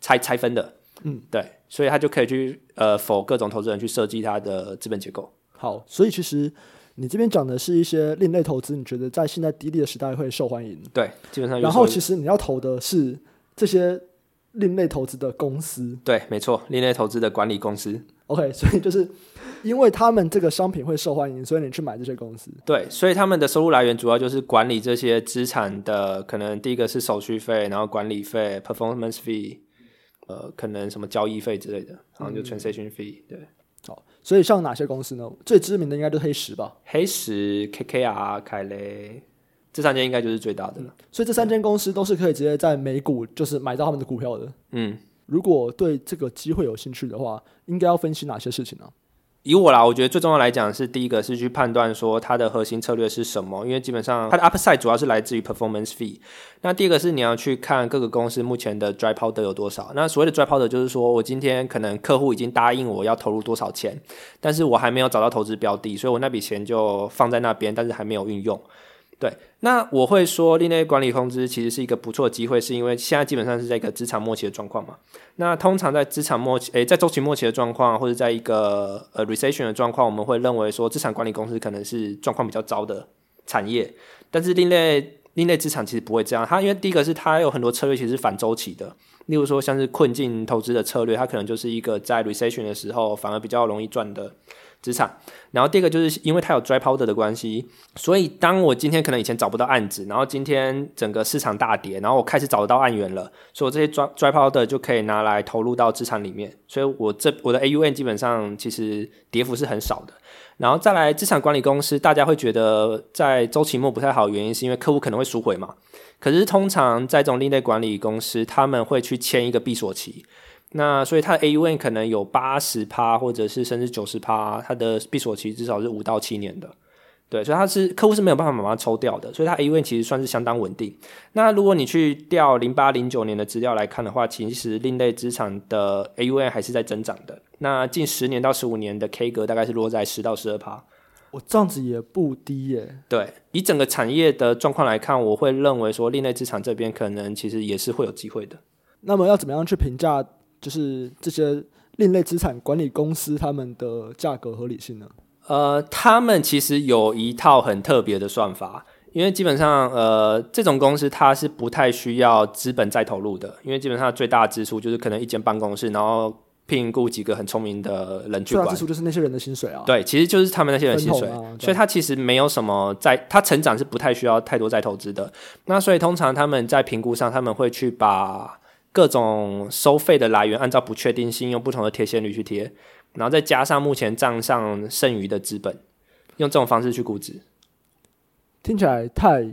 Speaker 2: 拆拆分的，嗯，对，所以它就可以去呃，否各种投资人去设计它的资本结构。好，所以其实
Speaker 1: 你这边讲的是一些另类投资，你觉得在现在低利的时代会受欢迎？
Speaker 2: 对，基本上。
Speaker 1: 然后其实你要投的是这些另类投资的公司。
Speaker 2: 对，没错，另类投资的管理公司。
Speaker 1: OK，所以就是因为他们这个商品会受欢迎，所以你去买这些公司。
Speaker 2: 对，所以他们的收入来源主要就是管理这些资产的，可能第一个是手续费，然后管理费 （performance fee），呃，可能什么交易费之类的，然后就 transaction fee、嗯。对，
Speaker 1: 好，所以像哪些公司呢？最知名的应该就是黑石吧？
Speaker 2: 黑石、KKR、凯雷，这三间应该就是最大的了。
Speaker 1: 所以这三间公司都是可以直接在美股就是买到他们的股票的。嗯。如果对这个机会有兴趣的话，应该要分析哪些事情呢？
Speaker 2: 以我啦，我觉得最重要来讲是第一个是去判断说它的核心策略是什么，因为基本上它的 upside 主要是来自于 performance fee。那第二个是你要去看各个公司目前的 dry powder 有多少。那所谓的 dry powder 就是说我今天可能客户已经答应我要投入多少钱，但是我还没有找到投资标的，所以我那笔钱就放在那边，但是还没有运用。对，那我会说另类管理公司其实是一个不错的机会，是因为现在基本上是在一个资产末期的状况嘛。那通常在资产末期，诶，在周期末期的状况，或者在一个呃 recession 的状况，我们会认为说资产管理公司可能是状况比较糟的产业。但是另类另类资产其实不会这样，它因为第一个是它有很多策略其实是反周期的，例如说像是困境投资的策略，它可能就是一个在 recession 的时候反而比较容易赚的。资产，然后第二个就是因为它有 dry powder 的关系，所以当我今天可能以前找不到案子，然后今天整个市场大跌，然后我开始找得到案源了，所以我这些 dry dry powder 就可以拿来投入到资产里面，所以我这我的 AUM 基本上其实跌幅是很少的。然后再来资产管理公司，大家会觉得在周期末不太好，原因是因为客户可能会赎回嘛，可是通常在这种另类管理公司，他们会去签一个闭锁期。那所以它的 AUM 可能有八十趴，或者是甚至九十趴，它的闭锁期至少是五到七年的，对，所以它是客户是没有办法把它抽掉的，所以它 AUM 其实算是相当稳定。那如果你去调零八零九年的资料来看的话，其实另类资产的 AUM 还是在增长的。那近十年到十五年的 K 格大概是落在十到十二趴，
Speaker 1: 我这样子也不低耶。
Speaker 2: 对，以整个产业的状况来看，我会认为说另类资产这边可能其实也是会有机会的。
Speaker 1: 那么要怎么样去评价？就是这些另类资产管理公司，他们的价格合理性呢？
Speaker 2: 呃，他们其实有一套很特别的算法，因为基本上，呃，这种公司它是不太需要资本再投入的，因为基本上最大的支出就是可能一间办公室，然后聘雇几个很聪明的人去管。
Speaker 1: 最大支出就是那些人的薪水啊。
Speaker 2: 对，其实就是他们那些人的薪水，啊、所以它其实没有什么在，它成长是不太需要太多再投资的。那所以通常他们在评估上，他们会去把。各种收费的来源，按照不确定性用不同的贴现率去贴，然后再加上目前账上剩余的资本，用这种方式去估值，
Speaker 1: 听起来太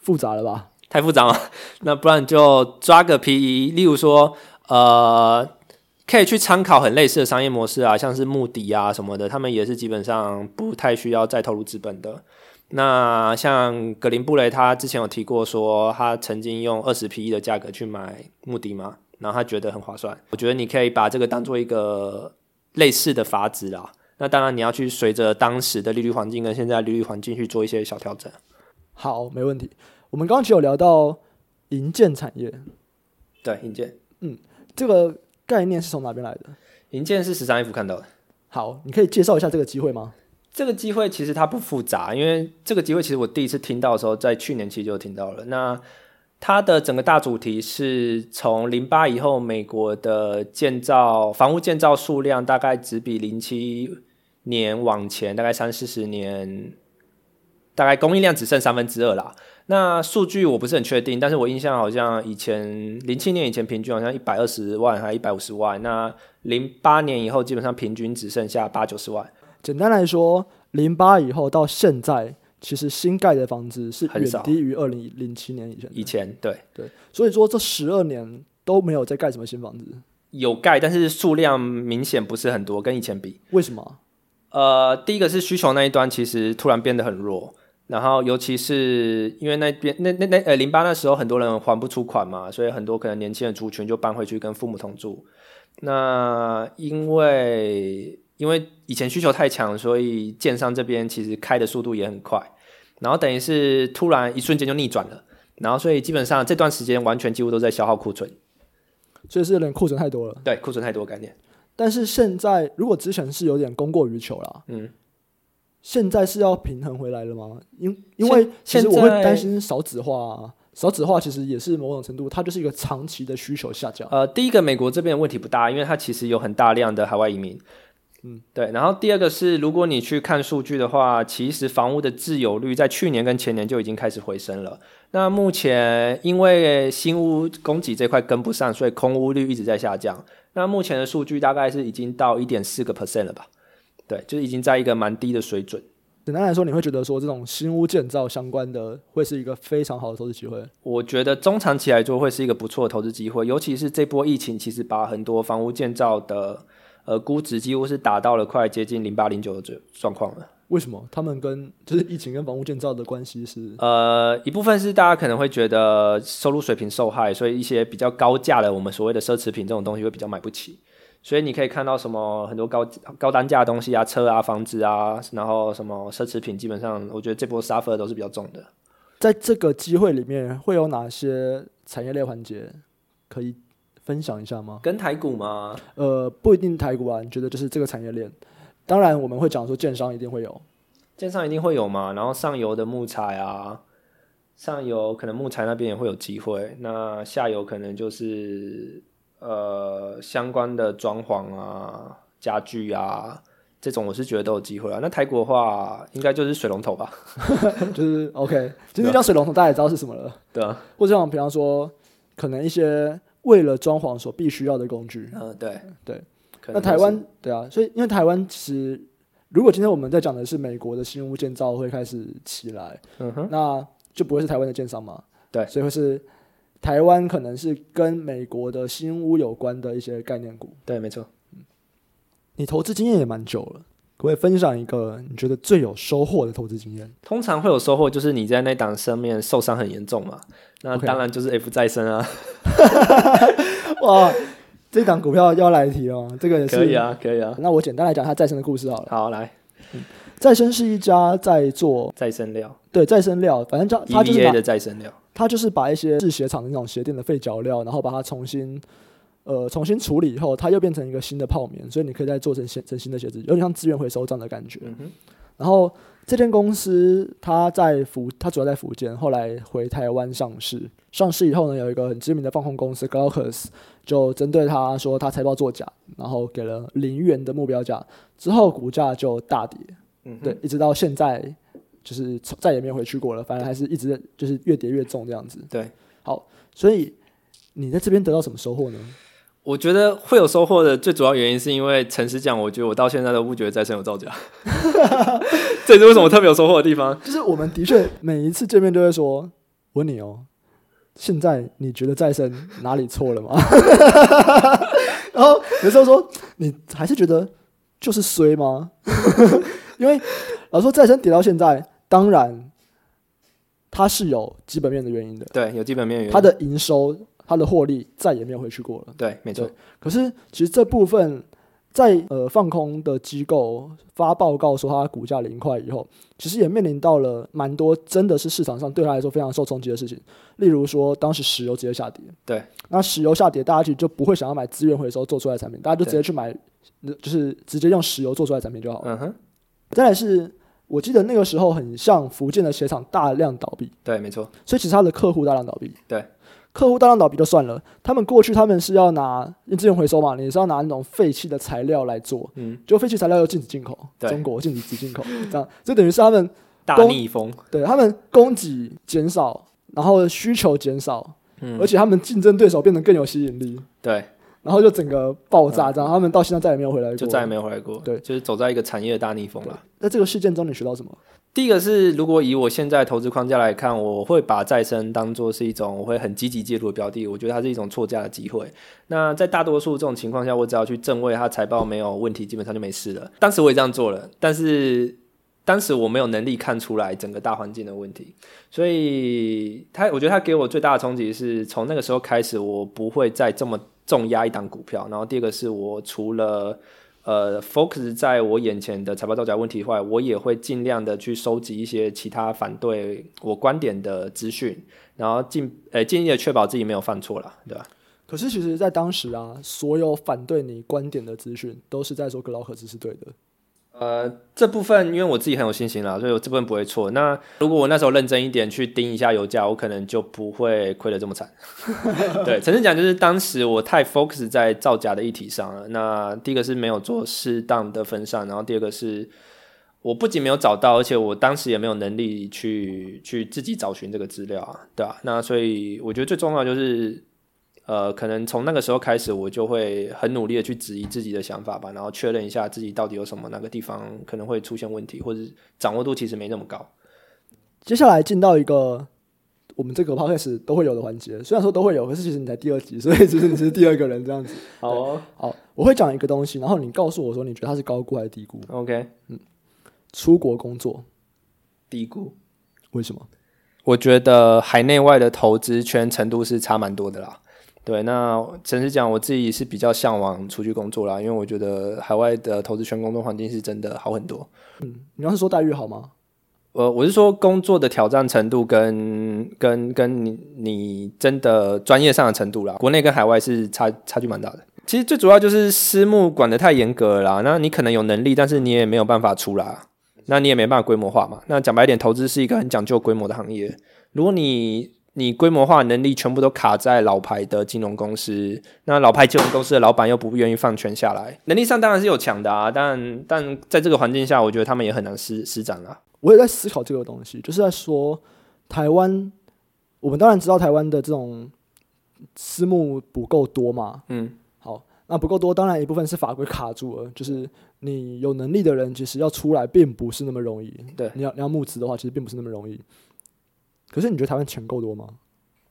Speaker 1: 复杂了吧？
Speaker 2: 太复杂了？那不然就抓个 PE，例如说，呃，可以去参考很类似的商业模式啊，像是穆迪啊什么的，他们也是基本上不太需要再投入资本的。那像格林布雷，他之前有提过说，他曾经用二十 PE 的价格去买穆迪嘛，然后他觉得很划算。我觉得你可以把这个当做一个类似的法子啦。那当然你要去随着当时的利率环境跟现在利率环境去做一些小调整。
Speaker 1: 好，没问题。我们刚刚只有聊到银建产业，
Speaker 2: 对，银建，
Speaker 1: 嗯，这个概念是从哪边来的？
Speaker 2: 银建是十三 F 看到的。
Speaker 1: 好，你可以介绍一下这个机会吗？
Speaker 2: 这个机会其实它不复杂，因为这个机会其实我第一次听到的时候，在去年其实就听到了。那它的整个大主题是从零八以后，美国的建造房屋建造数量大概只比零七年往前大概三四十年，大概供应量只剩三分之二啦。那数据我不是很确定，但是我印象好像以前零七年以前平均好像一百二十万还一百五十万，那零八年以后基本上平均只剩下八九十万。
Speaker 1: 简单来说，零八以后到现在，其实新盖的房子是远低于二零零七年以前。
Speaker 2: 以前对
Speaker 1: 对，所以说这十二年都没有在盖什么新房子。
Speaker 2: 有盖，但是数量明显不是很多，跟以前比。
Speaker 1: 为什么？
Speaker 2: 呃，第一个是需求那一端其实突然变得很弱，然后尤其是因为那边那那那呃零八那时候很多人还不出款嘛，所以很多可能年轻的族群就搬回去跟父母同住。那因为因为以前需求太强，所以建商这边其实开的速度也很快，然后等于是突然一瞬间就逆转了，然后所以基本上这段时间完全几乎都在消耗库存，
Speaker 1: 所以是有点库存太多了。
Speaker 2: 对，库存太多概念。
Speaker 1: 但是现在如果之前是有点供过于求了，嗯，现在是要平衡回来了吗？因因为其实我会担心少子化啊。少子化其实也是某种程度，它就是一个长期的需求下降。
Speaker 2: 呃，第一个，美国这边的问题不大，因为它其实有很大量的海外移民。嗯，对。然后第二个是，如果你去看数据的话，其实房屋的自有率在去年跟前年就已经开始回升了。那目前因为新屋供给这块跟不上，所以空屋率一直在下降。那目前的数据大概是已经到一点四个 percent 了吧？对，就是已经在一个蛮低的水准。
Speaker 1: 简单来说，你会觉得说这种新屋建造相关的会是一个非常好的投资机会？
Speaker 2: 我觉得中长期来说会是一个不错的投资机会，尤其是这波疫情，其实把很多房屋建造的呃估值几乎是达到了快接近零八零九的状况了。
Speaker 1: 为什么？他们跟就是疫情跟房屋建造的关系是？
Speaker 2: 呃，一部分是大家可能会觉得收入水平受害，所以一些比较高价的我们所谓的奢侈品这种东西会比较买不起。所以你可以看到什么很多高高单价的东西啊，车啊、房子啊，然后什么奢侈品，基本上我觉得这波 suffer 都是比较重的。
Speaker 1: 在这个机会里面，会有哪些产业类环节可以分享一下吗？
Speaker 2: 跟台股吗？
Speaker 1: 呃，不一定台股啊。你觉得就是这个产业链？当然我们会讲说，建商一定会有，
Speaker 2: 建商一定会有嘛。然后上游的木材啊，上游可能木材那边也会有机会。那下游可能就是。呃，相关的装潢啊、家具啊，这种我是觉得都有机会啊。那台股的话，应该就是水龙头吧，
Speaker 1: 就是 OK。其实讲水龙头，大家也知道是什么了，
Speaker 2: 对啊。
Speaker 1: 或者像比方说，可能一些为了装潢所必须要的工具，
Speaker 2: 嗯，对
Speaker 1: 对。那台湾，对啊，所以因为台湾其实，如果今天我们在讲的是美国的新屋建造会开始起来，嗯哼，那就不会是台湾的建商嘛，
Speaker 2: 对，
Speaker 1: 所以会是。台湾可能是跟美国的新屋有关的一些概念股。
Speaker 2: 对，没错。
Speaker 1: 嗯，你投资经验也蛮久了，可不可以分享一个你觉得最有收获的投资经验？
Speaker 2: 通常会有收获，就是你在那档上面受伤很严重嘛。那当然就是 F 再生啊。
Speaker 1: 哇，这档股票要来提哦，这个也是
Speaker 2: 可以啊，可以啊。
Speaker 1: 那我简单来讲它再生的故事好了。
Speaker 2: 好，来。
Speaker 1: 嗯，再生是一家在做
Speaker 2: 再生料，
Speaker 1: 对，再生料，反正叫它就是
Speaker 2: EVA 的再生料。
Speaker 1: 它就是把一些制鞋厂的那种鞋垫的废脚料，然后把它重新，呃，重新处理以后，它又变成一个新的泡棉，所以你可以再做成新成新的鞋子，有点像资源回收这样的感觉。嗯、然后这间公司它在福，它主要在福建，后来回台湾上市。上市以后呢，有一个很知名的放空公司 Glaucus 就针对他说他财报作假，然后给了零元的目标价，之后股价就大跌。嗯，对，一直到现在。就是再也没有回去过了，反正还是一直就是越跌越重这样子。
Speaker 2: 对，
Speaker 1: 好，所以你在这边得到什么收获呢？
Speaker 2: 我觉得会有收获的最主要原因是因为诚实讲，我觉得我到现在都不觉得再生有造假，这也是为什么特别有收获的地方。
Speaker 1: 就是我们的确每一次见面都会说：“我问你哦，现在你觉得再生哪里错了吗？” 然后有时候说：“你还是觉得就是衰吗？” 因为老实说，再生跌到现在。当然，它是有基本面的原因的。
Speaker 2: 对，有基本面原因。
Speaker 1: 它的营收、它的获利再也没有回去过了。
Speaker 2: 对，没错。
Speaker 1: 可是，其实这部分在呃放空的机构发报告说它股价零块以后，其实也面临到了蛮多真的是市场上对他来说非常受冲击的事情。例如说，当时石油直接下跌。
Speaker 2: 对。
Speaker 1: 那石油下跌，大家其实就不会想要买资源回收做出来的产品，大家就直接去买，就是直接用石油做出来的产品就好了。嗯哼。再来是。我记得那个时候很像福建的鞋厂大量倒闭，
Speaker 2: 对，没错。
Speaker 1: 所以其实他的客户大量倒闭，
Speaker 2: 对，
Speaker 1: 客户大量倒闭就算了，他们过去他们是要拿资源回收嘛，你是要拿那种废弃的材料来做，嗯，就废弃材料又禁止进口，对。中国禁止进口，这样，这等于是他们
Speaker 2: 大逆风，
Speaker 1: 对他们供给减少，然后需求减少，嗯，而且他们竞争对手变得更有吸引力，
Speaker 2: 对。
Speaker 1: 然后就整个爆炸，这样、嗯、他们到现在再也没有回来过，
Speaker 2: 就再也没有回来过。对，就是走在一个产业的大逆风了。
Speaker 1: 在这个事件中，你学到什么？
Speaker 2: 第一个是，如果以我现在投资框架来看，我会把再生当做是一种我会很积极介入的标的。我觉得它是一种错价的机会。那在大多数这种情况下，我只要去正位它财报没有问题，基本上就没事了。当时我也这样做了，但是当时我没有能力看出来整个大环境的问题，所以他，我觉得他给我最大的冲击是从那个时候开始，我不会再这么。重压一档股票，然后第二个是我除了呃 focus 在我眼前的财报造假问题以外，我也会尽量的去收集一些其他反对我观点的资讯，然后尽诶尽力的确保自己没有犯错了，对吧？
Speaker 1: 可是其实，在当时啊，所有反对你观点的资讯都是在说格劳克斯是对的。
Speaker 2: 呃，这部分因为我自己很有信心啦，所以我这部分不会错。那如果我那时候认真一点去盯一下油价，我可能就不会亏得这么惨。对，诚实讲，就是当时我太 focus 在造假的议题上了。那第一个是没有做适当的分散，然后第二个是我不仅没有找到，而且我当时也没有能力去去自己找寻这个资料啊，对吧？那所以我觉得最重要就是。呃，可能从那个时候开始，我就会很努力的去质疑自己的想法吧，然后确认一下自己到底有什么哪个地方可能会出现问题，或者掌握度其实没那么高。
Speaker 1: 接下来进到一个我们这个 podcast 都会有的环节，虽然说都会有，可是其实你才第二集，所以其实你是第二个人这样子。好、哦，好，我会讲一个东西，然后你告诉我说你觉得它是高估还是低估
Speaker 2: ？OK，
Speaker 1: 嗯，出国工作
Speaker 2: 低估，
Speaker 1: 为什么？
Speaker 2: 我觉得海内外的投资圈程度是差蛮多的啦。对，那诚实讲，我自己是比较向往出去工作啦，因为我觉得海外的投资圈工作环境是真的好很多。
Speaker 1: 嗯，你要是说待遇好吗？
Speaker 2: 呃，我是说工作的挑战程度跟跟跟你你真的专业上的程度啦，国内跟海外是差差距蛮大的。其实最主要就是私募管得太严格了啦，那你可能有能力，但是你也没有办法出来，那你也没办法规模化嘛。那讲白一点，投资是一个很讲究规模的行业，如果你你规模化能力全部都卡在老牌的金融公司，那老牌金融公司的老板又不愿意放权下来，能力上当然是有强的啊，但但在这个环境下，我觉得他们也很难施施展了。
Speaker 1: 我也在思考这个东西，就是在说台湾，我们当然知道台湾的这种私募不够多嘛，
Speaker 2: 嗯，
Speaker 1: 好，那不够多，当然一部分是法规卡住了，就是你有能力的人其实要出来并不是那么容易，
Speaker 2: 对，
Speaker 1: 你要你要募资的话，其实并不是那么容易。可是你觉得台湾钱够多吗？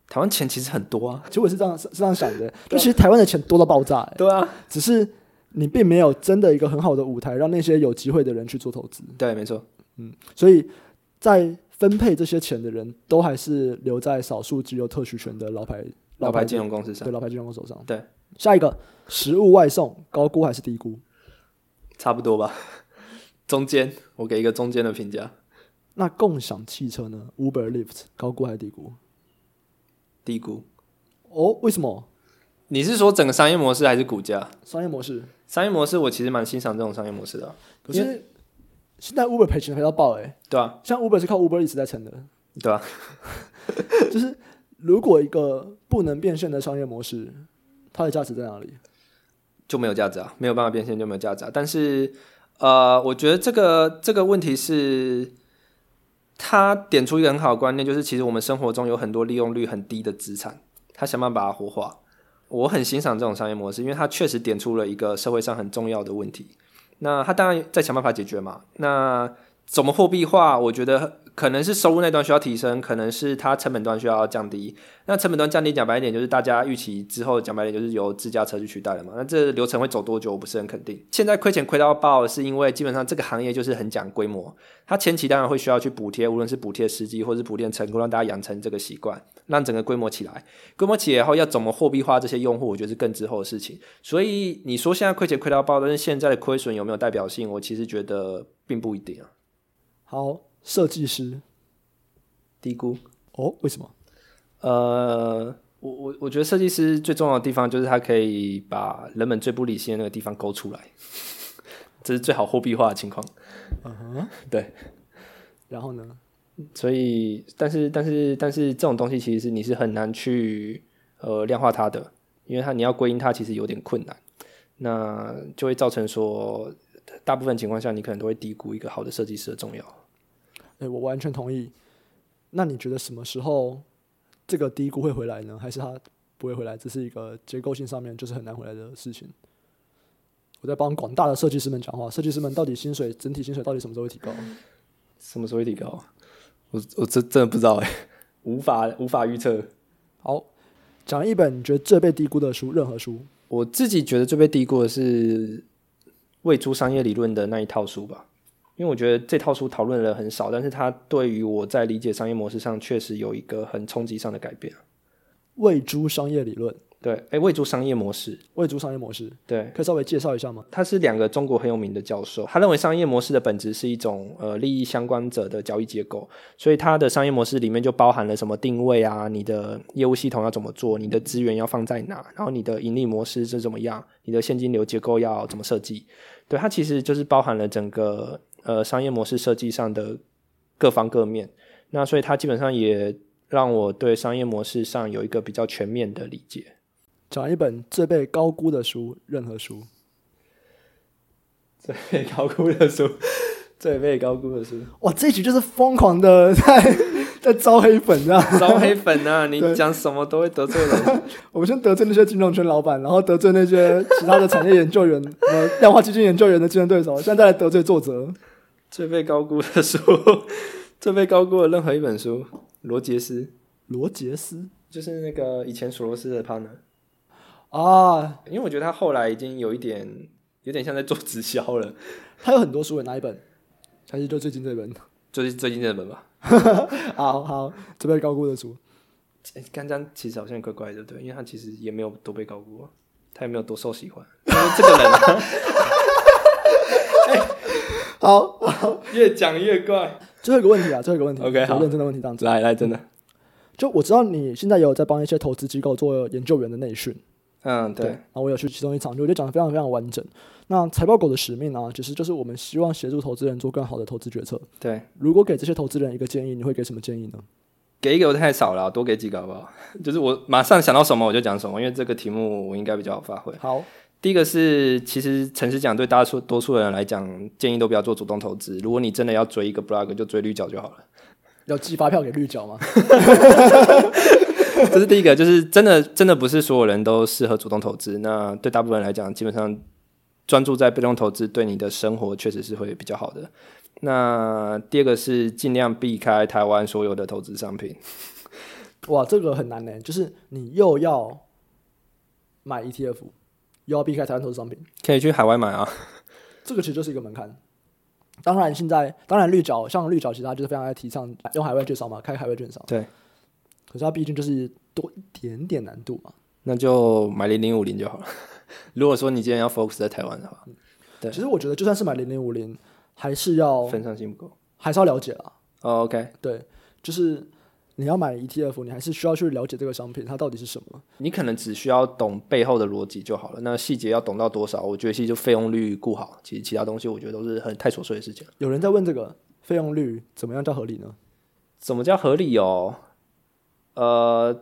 Speaker 2: 台湾钱其实很多啊，
Speaker 1: 其实我是这样是这样想的，就其实台湾的钱多到爆炸，欸，
Speaker 2: 对啊，
Speaker 1: 只是你并没有真的一个很好的舞台，让那些有机会的人去做投资。
Speaker 2: 对，没错，
Speaker 1: 嗯，所以在分配这些钱的人都还是留在少数具有特许权的老牌
Speaker 2: 老牌金融公司上，
Speaker 1: 对，老牌金融公司手上。
Speaker 2: 对，
Speaker 1: 下一个食物外送高估还是低估？
Speaker 2: 差不多吧，中间，我给一个中间的评价。
Speaker 1: 那共享汽车呢？Uber、Lyft 高估还是低估？
Speaker 2: 低估。
Speaker 1: 哦，为什么？
Speaker 2: 你是说整个商业模式还是股价？
Speaker 1: 商业模式。
Speaker 2: 商业模式，我其实蛮欣赏这种商业模式的。
Speaker 1: 可是现在 Uber 赔钱赔到爆哎、欸。
Speaker 2: 对啊，
Speaker 1: 像 Uber 是靠 Uber 一直在撑的。
Speaker 2: 对啊。
Speaker 1: 就是如果一个不能变现的商业模式，它的价值在哪里？
Speaker 2: 就没有价值啊，没有办法变现就没有价值啊。但是呃，我觉得这个这个问题是。他点出一个很好的观念，就是其实我们生活中有很多利用率很低的资产，他想办法把它活化。我很欣赏这种商业模式，因为他确实点出了一个社会上很重要的问题。那他当然在想办法解决嘛。那怎么货币化？我觉得。可能是收入那端需要提升，可能是它成本端需要降低。那成本端降低，讲白一点，就是大家预期之后，讲白一点就是由自驾车去取代了嘛。那这流程会走多久，我不是很肯定。现在亏钱亏到爆，是因为基本上这个行业就是很讲规模。它前期当然会需要去补贴，无论是补贴司机，或是补贴成功，让大家养成这个习惯，让整个规模起来。规模起来后，要怎么货币化这些用户，我觉得是更之后的事情。所以你说现在亏钱亏到爆，但是现在的亏损有没有代表性？我其实觉得并不一定啊。
Speaker 1: 好。设计师
Speaker 2: 低估
Speaker 1: 哦？为什么？
Speaker 2: 呃，我我我觉得设计师最重要的地方就是他可以把人们最不理性的那个地方勾出来，这是最好货币化的情况。
Speaker 1: 嗯哼，
Speaker 2: 对。
Speaker 1: 然后呢？
Speaker 2: 所以，但是，但是，但是，这种东西其实是你是很难去呃量化它的，因为它你要归因它其实有点困难，那就会造成说，大部分情况下你可能都会低估一个好的设计师的重要。
Speaker 1: 哎、欸，我完全同意。那你觉得什么时候这个低估会回来呢？还是它不会回来？这是一个结构性上面就是很难回来的事情。我在帮广大的设计师们讲话，设计师们到底薪水整体薪水到底什么时候会提高？
Speaker 2: 什么时候会提高？我我真真的不知道哎，无法无法预测。
Speaker 1: 好，讲一本你觉得最被低估的书，任何书。
Speaker 2: 我自己觉得最被低估的是魏猪商业理论的那一套书吧。因为我觉得这套书讨论的很少，但是它对于我在理解商业模式上确实有一个很冲击上的改变。
Speaker 1: 喂猪商业理论，
Speaker 2: 对，哎，喂猪商业模式，
Speaker 1: 喂猪商业模式，
Speaker 2: 对，
Speaker 1: 可以稍微介绍一下吗？
Speaker 2: 他是两个中国很有名的教授，他认为商业模式的本质是一种呃利益相关者的交易结构，所以他的商业模式里面就包含了什么定位啊，你的业务系统要怎么做，你的资源要放在哪，然后你的盈利模式是怎么样，你的现金流结构要怎么设计。对，它其实就是包含了整个呃商业模式设计上的各方各面。那所以它基本上也让我对商业模式上有一个比较全面的理解。
Speaker 1: 讲一本最被高估的书，任何书。
Speaker 2: 最被高估的书，最被高估的书。
Speaker 1: 哇，这一局就是疯狂的在在招黑粉，啊
Speaker 2: 招黑粉啊！你讲什么都会得罪人。
Speaker 1: 我们先得罪那些金融圈老板，然后得罪那些其他的产业研究员、呃，量化基金研究员的竞争对手，现在再来得罪作者。
Speaker 2: 最被高估的书，最被高估的任何一本书，罗杰斯。
Speaker 1: 罗杰斯
Speaker 2: 就是那个以前索罗斯的 partner
Speaker 1: 啊，
Speaker 2: 因为我觉得他后来已经有一点。有点像在做直销了。
Speaker 1: 他有很多书，哪一本？还是就最近这本？
Speaker 2: 最近最近热门吧。
Speaker 1: 好好，这被高估的
Speaker 2: 书。刚刚其实好像怪怪的，对，因为他其实也没有多被高估，他也没有多受喜欢。这个人、啊欸，
Speaker 1: 好，好，
Speaker 2: 越讲越怪。
Speaker 1: 最后一个问题啊，最后一个问题。
Speaker 2: OK，好，
Speaker 1: 认真的问题，这样子。
Speaker 2: 来来，真的。
Speaker 1: 就我知道你现在也有在帮一些投资机构做研究员的内训。
Speaker 2: 嗯，对。
Speaker 1: 然后我有去其中一场，就我觉得讲的非常非常完整。那财报狗的使命呢，其实就是我们希望协助投资人做更好的投资决策。
Speaker 2: 对，
Speaker 1: 如果给这些投资人一个建议，你会给什么建议呢？
Speaker 2: 给一个太少了，多给几个好不好？就是我马上想到什么我就讲什么，因为这个题目我应该比较好发挥。
Speaker 1: 好，
Speaker 2: 第一个是，其实诚实讲，对大数多数人来讲，建议都不要做主动投资。如果你真的要追一个 blog，就追绿角就好了。
Speaker 1: 要寄发票给绿角吗？
Speaker 2: 这是第一个，就是真的，真的不是所有人都适合主动投资。那对大部分人来讲，基本上专注在被动投资，对你的生活确实是会比较好的。那第二个是尽量避开台湾所有的投资商品。
Speaker 1: 哇，这个很难呢，就是你又要买 ETF，又要避开台湾投资商品，
Speaker 2: 可以去海外买啊。
Speaker 1: 这个其实就是一个门槛。当然，现在当然绿角像绿角，其实它就是非常爱提倡用海外券商嘛，开海外券商。
Speaker 2: 对。
Speaker 1: 可是它毕竟就是多一点点难度嘛，
Speaker 2: 那就买零零五零就好了。如果说你今天要 focus 在台湾的话，对，
Speaker 1: 其实我觉得就算是买零零五零，还是要
Speaker 2: 分散性不够，
Speaker 1: 还是要了解啦。
Speaker 2: Oh, OK，
Speaker 1: 对，就是你要买 ETF，你还是需要去了解这个商品它到底是什么。
Speaker 2: 你可能只需要懂背后的逻辑就好了，那细节要懂到多少，我觉得其实就费用率顾好，其实其他东西我觉得都是很太琐碎的事情。
Speaker 1: 有人在问这个费用率怎么样叫合理呢？
Speaker 2: 怎么叫合理哦？呃，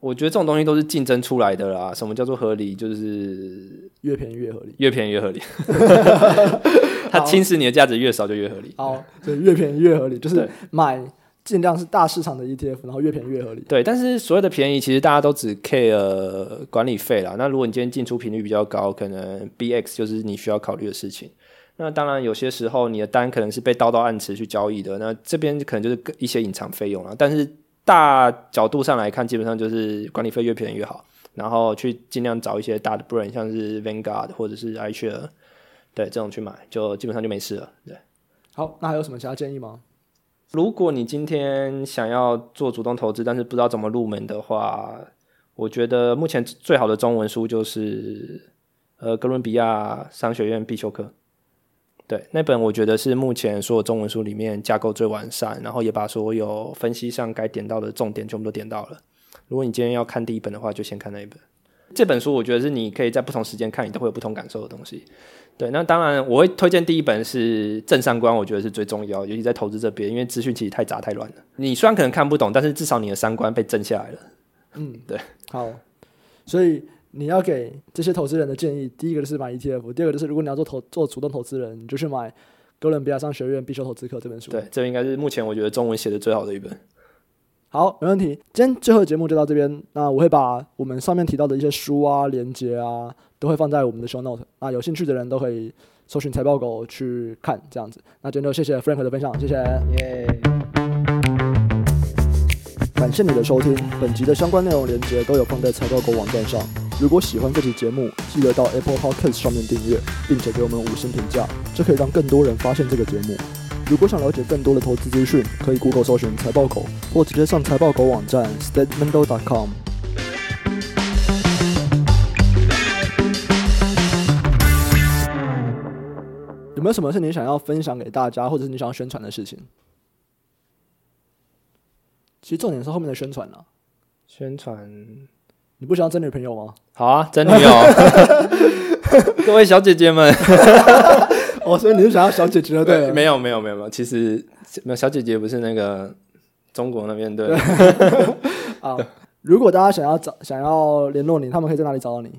Speaker 2: 我觉得这种东西都是竞争出来的啦。什么叫做合理？就是
Speaker 1: 越便宜越合理，
Speaker 2: 越便宜越合理。它侵蚀你的价值越少就越合理。
Speaker 1: 好，对，越便宜越合理，就是买尽量是大市场的 ETF，然后越便宜越合理。
Speaker 2: 对，但是所谓的便宜，其实大家都只 care 管理费啦。那如果你今天进出频率比较高，可能 BX 就是你需要考虑的事情。那当然，有些时候你的单可能是被倒到暗池去交易的，那这边可能就是一些隐藏费用了。但是大角度上来看，基本上就是管理费越便宜越好，然后去尽量找一些大的 brand，像是 Vanguard 或者是 iShare，对，这种去买，就基本上就没事了。对，
Speaker 1: 好，那还有什么其他建议吗？
Speaker 2: 如果你今天想要做主动投资，但是不知道怎么入门的话，我觉得目前最好的中文书就是呃哥伦比亚商学院必修课。对，那本我觉得是目前所有中文书里面架构最完善，然后也把所有分析上该点到的重点全部都点到了。如果你今天要看第一本的话，就先看那一本。这本书我觉得是你可以在不同时间看，你都会有不同感受的东西。对，那当然我会推荐第一本是正三观，我觉得是最重要，尤其在投资这边，因为资讯其实太杂太乱了。你虽然可能看不懂，但是至少你的三观被正下来了。
Speaker 1: 嗯，
Speaker 2: 对，
Speaker 1: 好，所以。你要给这些投资人的建议，第一个就是买 ETF，第二个就是如果你要做投做主动投资人，你就去买《哥伦比亚商学院必修投资课》这本书。
Speaker 2: 对，这应该是目前我觉得中文写的最好的一本。
Speaker 1: 好，没问题。今天最后的节目就到这边，那我会把我们上面提到的一些书啊、连接啊，都会放在我们的 show note。那有兴趣的人都可以搜寻财报狗去看，这样子。那今天就谢谢 Frank 的分享，谢谢。
Speaker 2: 耶、
Speaker 1: yeah。感谢你的收听，本集的相关内容连接都有放在财报狗网站上。如果喜欢这期节目，记得到 Apple Podcast 上面订阅，并且给我们五星评价，这可以让更多人发现这个节目。如果想了解更多的投资资讯，可以 Google 搜寻财报狗，或直接上财报狗网站 statementdou.com。有没有什么是你想要分享给大家，或者是你想要宣传的事情？其实重点是后面的宣传了。
Speaker 2: 宣传。
Speaker 1: 你不想要真女朋友吗？
Speaker 2: 好啊，真女友，各位小姐姐们。
Speaker 1: 哦，所以你是想要小姐姐的对？
Speaker 2: 没有没有没有没有，其实没有小姐姐不是那个中国那边对。
Speaker 1: 啊，如果大家想要找想要联络你，他们可以在哪里找到你？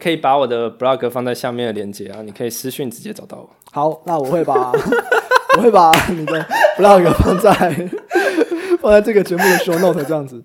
Speaker 2: 可以把我的 blog 放在下面的链接啊，你可以私讯直接找到我。
Speaker 1: 好，那我会把我会把你的 blog 放在放在这个节目的 show note 这样子。